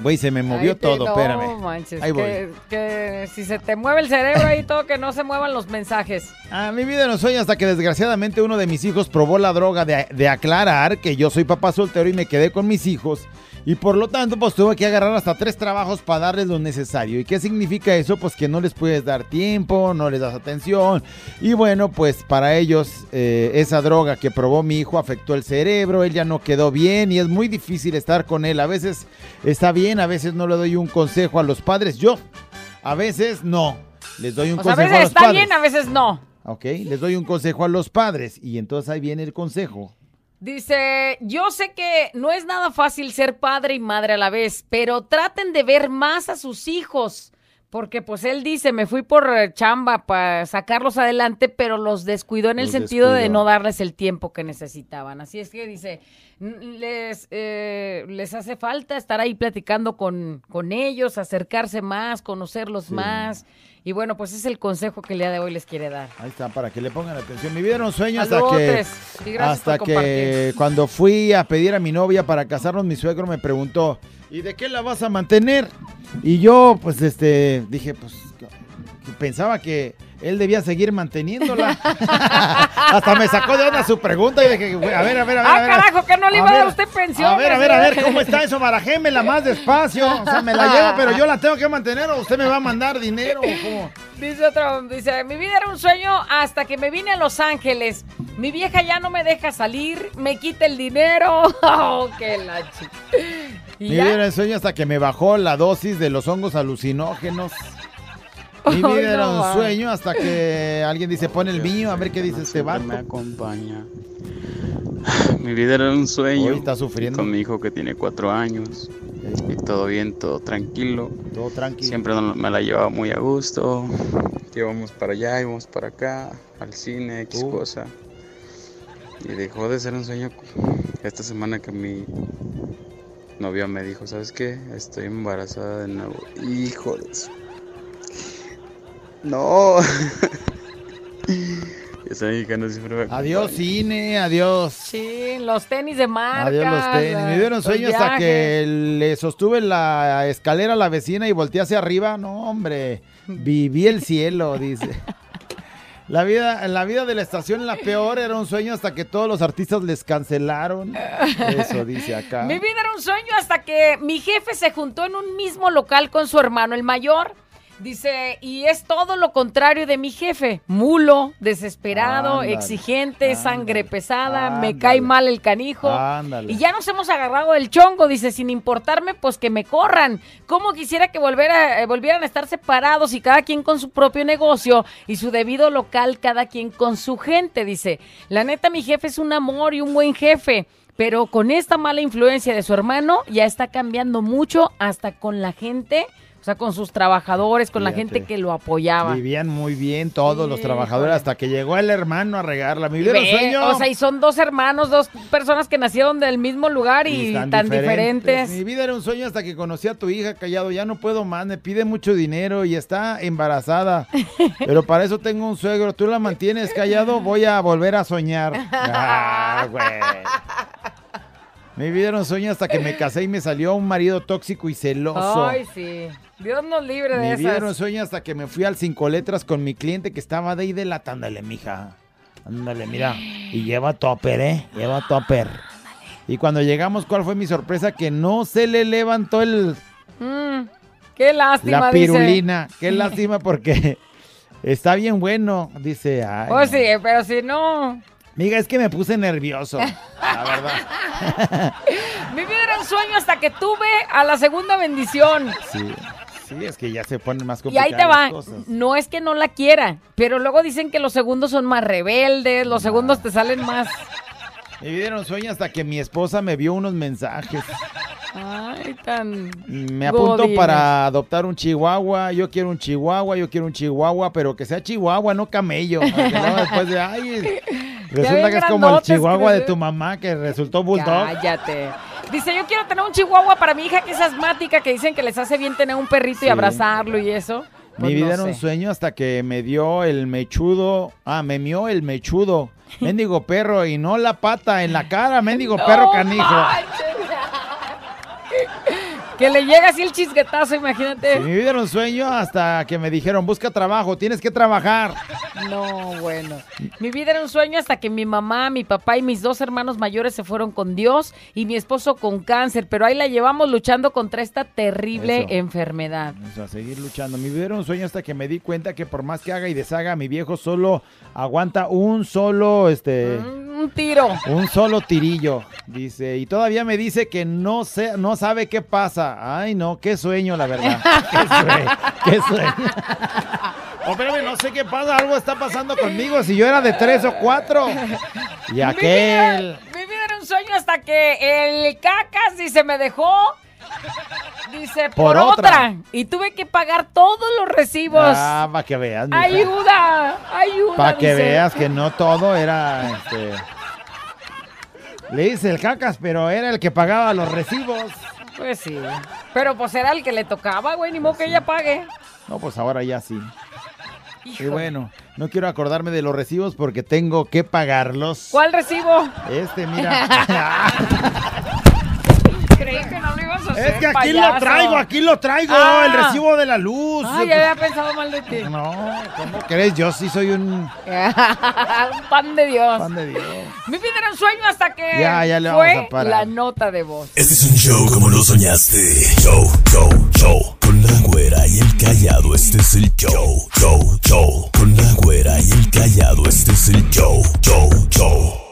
Güey, se me movió Ay, todo, no espérame. manches, Ahí voy. que, que si se te mueve el cerebro ahí todo, que no se muevan los mensajes. A mi vida un sueño hasta que desgraciadamente uno de mis hijos probó la droga de, de aclarar que yo soy papá soltero y me quedé con mis hijos. Y por lo tanto, pues tuve que agarrar hasta tres trabajos para darles lo necesario. ¿Y qué significa eso? Pues que no les puedes dar tiempo, no les das atención. Y bueno, pues para ellos eh, esa droga que probó mi hijo afectó el cerebro, él ya no quedó bien y es muy difícil estar con él. A veces está bien, a veces no le doy un consejo a los padres. Yo, a veces no. Les doy un O sea, a consejo a, veces los está padres. bien, a veces no. Ok, les doy un consejo a los padres y entonces ahí viene el consejo. Dice, yo sé que no es nada fácil ser padre y madre a la vez, pero traten de ver más a sus hijos. Porque pues él dice, me fui por eh, chamba para sacarlos adelante, pero los descuidó en el Los sentido de no darles el tiempo que necesitaban. Así es que dice, "N- les, eh, les hace falta estar ahí platicando con, con ellos, acercarse más, conocerlos Sí. más. Y bueno, pues es el consejo que el día de hoy les quiere dar. Ahí está, para que le pongan atención. Mi vida era un sueño hasta Saludotes. que, hasta que cuando fui a pedir a mi novia para casarnos, mi suegro me preguntó, ¿y de qué la vas a mantener? Y yo, pues, este, dije, pues, pensaba que él debía seguir manteniéndola. hasta me sacó de onda su pregunta y dije, "Güey, a ver, a ver, a ver. Ah, a ver. carajo, que no le iba a dar usted pensión. A ver, a ver, a ver. ¿cómo está eso? Barajémela más despacio. O sea, me la llevo, pero yo la tengo que mantener o usted me va a mandar dinero. ¿Cómo? Dice otro, dice, mi vida era un sueño hasta que me vine a Los Ángeles. Mi vieja ya no me deja salir, me quita el dinero. Oh, qué la chi- ¿Y Mi vida era un sueño hasta que me bajó la dosis de los hongos alucinógenos. Mi vida era un sueño hasta que alguien dice, pon el mío, a ver qué dice este vato. me acompaña. Mi vida era un sueño. Hoy está sufriendo. Con mi hijo que tiene cuatro años. Y todo bien, todo tranquilo. Todo tranquilo. Siempre me la llevaba muy a gusto. Íbamos para allá, íbamos para acá, al cine, X cosa. Y dejó de ser un sueño esta semana que mi novia me dijo, ¿sabes qué? Estoy embarazada de nuevo. Hijo de su- No. Ese mexicano siempre me Adiós cine, adiós. Sí, los tenis de marca. Adiós los tenis. Me dieron los sueño hasta que le sostuve la escalera a la vecina y volteé hacia arriba. No, hombre, viví el cielo, dice. La vida, la vida de la estación la peor era un sueño hasta que todos los artistas les cancelaron. Eso dice acá. Mi vida era un sueño hasta que mi jefe se juntó en un mismo local con su hermano, el mayor. Dice, y es todo lo contrario de mi jefe. Mulo, desesperado, Ándale, exigente, sangre pesada, me cae mal el canijo. Ándale. Y ya nos hemos agarrado el chongo, dice, sin importarme, pues que me corran. ¿Cómo quisiera que volviera, eh, volvieran a estar separados y cada quien con su propio negocio y su debido local, cada quien con su gente? Dice, la neta, mi jefe es un amor y un buen jefe. Pero con esta mala influencia de su hermano, ya está cambiando mucho hasta con la gente, o sea, con sus trabajadores, con la gente que lo apoyaba. Vivían muy bien todos los trabajadores hasta que llegó el hermano a regarla. Mi vida sueño. O sea, y son dos hermanos, dos personas que nacieron del mismo lugar y, tan, diferentes. Mi vida era un sueño hasta que conocí a tu hija, callado. Ya no puedo más, me pide mucho dinero y está embarazada. Pero para eso tengo un suegro. Tú la mantienes callado, voy a volver a soñar. Ah, güey. Mi vida era un sueño hasta que me casé y me salió un marido tóxico y celoso. Ay, sí. Dios nos libre de Mi vida sueño hasta que me fui al cinco letras con mi cliente que estaba de ahí de la Ándale, mija. Ándale, mira. Y lleva topper, ¿eh? Lleva topper. Y cuando llegamos, ¿cuál fue mi sorpresa? Que no se le levantó el, Mm, qué lástima, la dice. pirulina. Qué lástima porque está bien bueno. Dice, ay. Pues sí, pero si no... Amiga, es que me puse nervioso. La verdad. Mi vida era un sueño hasta que tuve a la segunda bendición. Sí. Sí, es que ya se ponen más Y complicadas ahí te va. cosas. No es que no la quiera, pero luego dicen que los segundos son más rebeldes, los segundos te salen más. Me dieron sueño hasta que mi esposa me vio unos mensajes. Ay, tan. Me apunto Godines. para adoptar un chihuahua. Yo quiero un chihuahua, yo quiero un chihuahua, pero que sea chihuahua, no camello. Después de, ay, resulta que es como el chihuahua de tu mamá que resultó bulldog. Cállate. Dice, yo quiero tener un chihuahua para mi hija que es asmática, que dicen que les hace bien tener un perrito Sí. y abrazarlo y eso. Mi Pues vida no era un sueño hasta que me dio el mechudo. Ah, me mió el mechudo. Mendigo perro y no la pata en la cara, mendigo perro canijo. Que le llega así el chisguetazo, imagínate. Mi vida era un sueño hasta que me dijeron, busca trabajo, tienes que trabajar. No, bueno. Mi vida era un sueño hasta que mi mamá, mi papá y mis dos hermanos mayores se fueron con Dios y mi esposo con cáncer, pero ahí la llevamos luchando contra esta terrible Eso. enfermedad. O sea, seguir luchando. Mi vida era un sueño hasta que me di cuenta que por más que haga y deshaga, mi viejo solo aguanta un solo, este, Un tiro. un solo tirillo, dice. Y todavía me dice que no sé, no sabe qué pasa. Ay, no, qué sueño, la verdad. Qué sueño. Qué sueño. Oh, espérame, no sé qué pasa, algo está pasando conmigo. Si yo era de tres o cuatro. Y aquel. Mi vida era un sueño hasta que el cacas dice me dejó. Dice por, Por otra. otra. Y tuve que pagar todos los recibos. Ah, para que veas. mija. ayuda, ayuda. Para que dice. veas que no todo era este. Le dice el cacas, pero era el que pagaba los recibos. Pues sí. Pero pues era el que le tocaba, güey, ni modo que ella pague. No, pues ahora ya sí. Y bueno, no quiero acordarme de los recibos porque tengo que pagarlos. ¿Cuál recibo? Este, mira. Es que aquí lo traigo, aquí lo traigo, ah. el recibo de la luz. Ay, ya había pensado mal de ti. No, ¿cómo crees? Yo sí soy un... un pan de Dios. Pan de Dios. Me pidieron sueño hasta que ya, ya le vamos fue a parar. la nota de voz. Este es un show como lo soñaste. Show, show, show. Con la güera y el callado, este es el show. Show, show. Con la güera y el callado, este es el show. Show, show.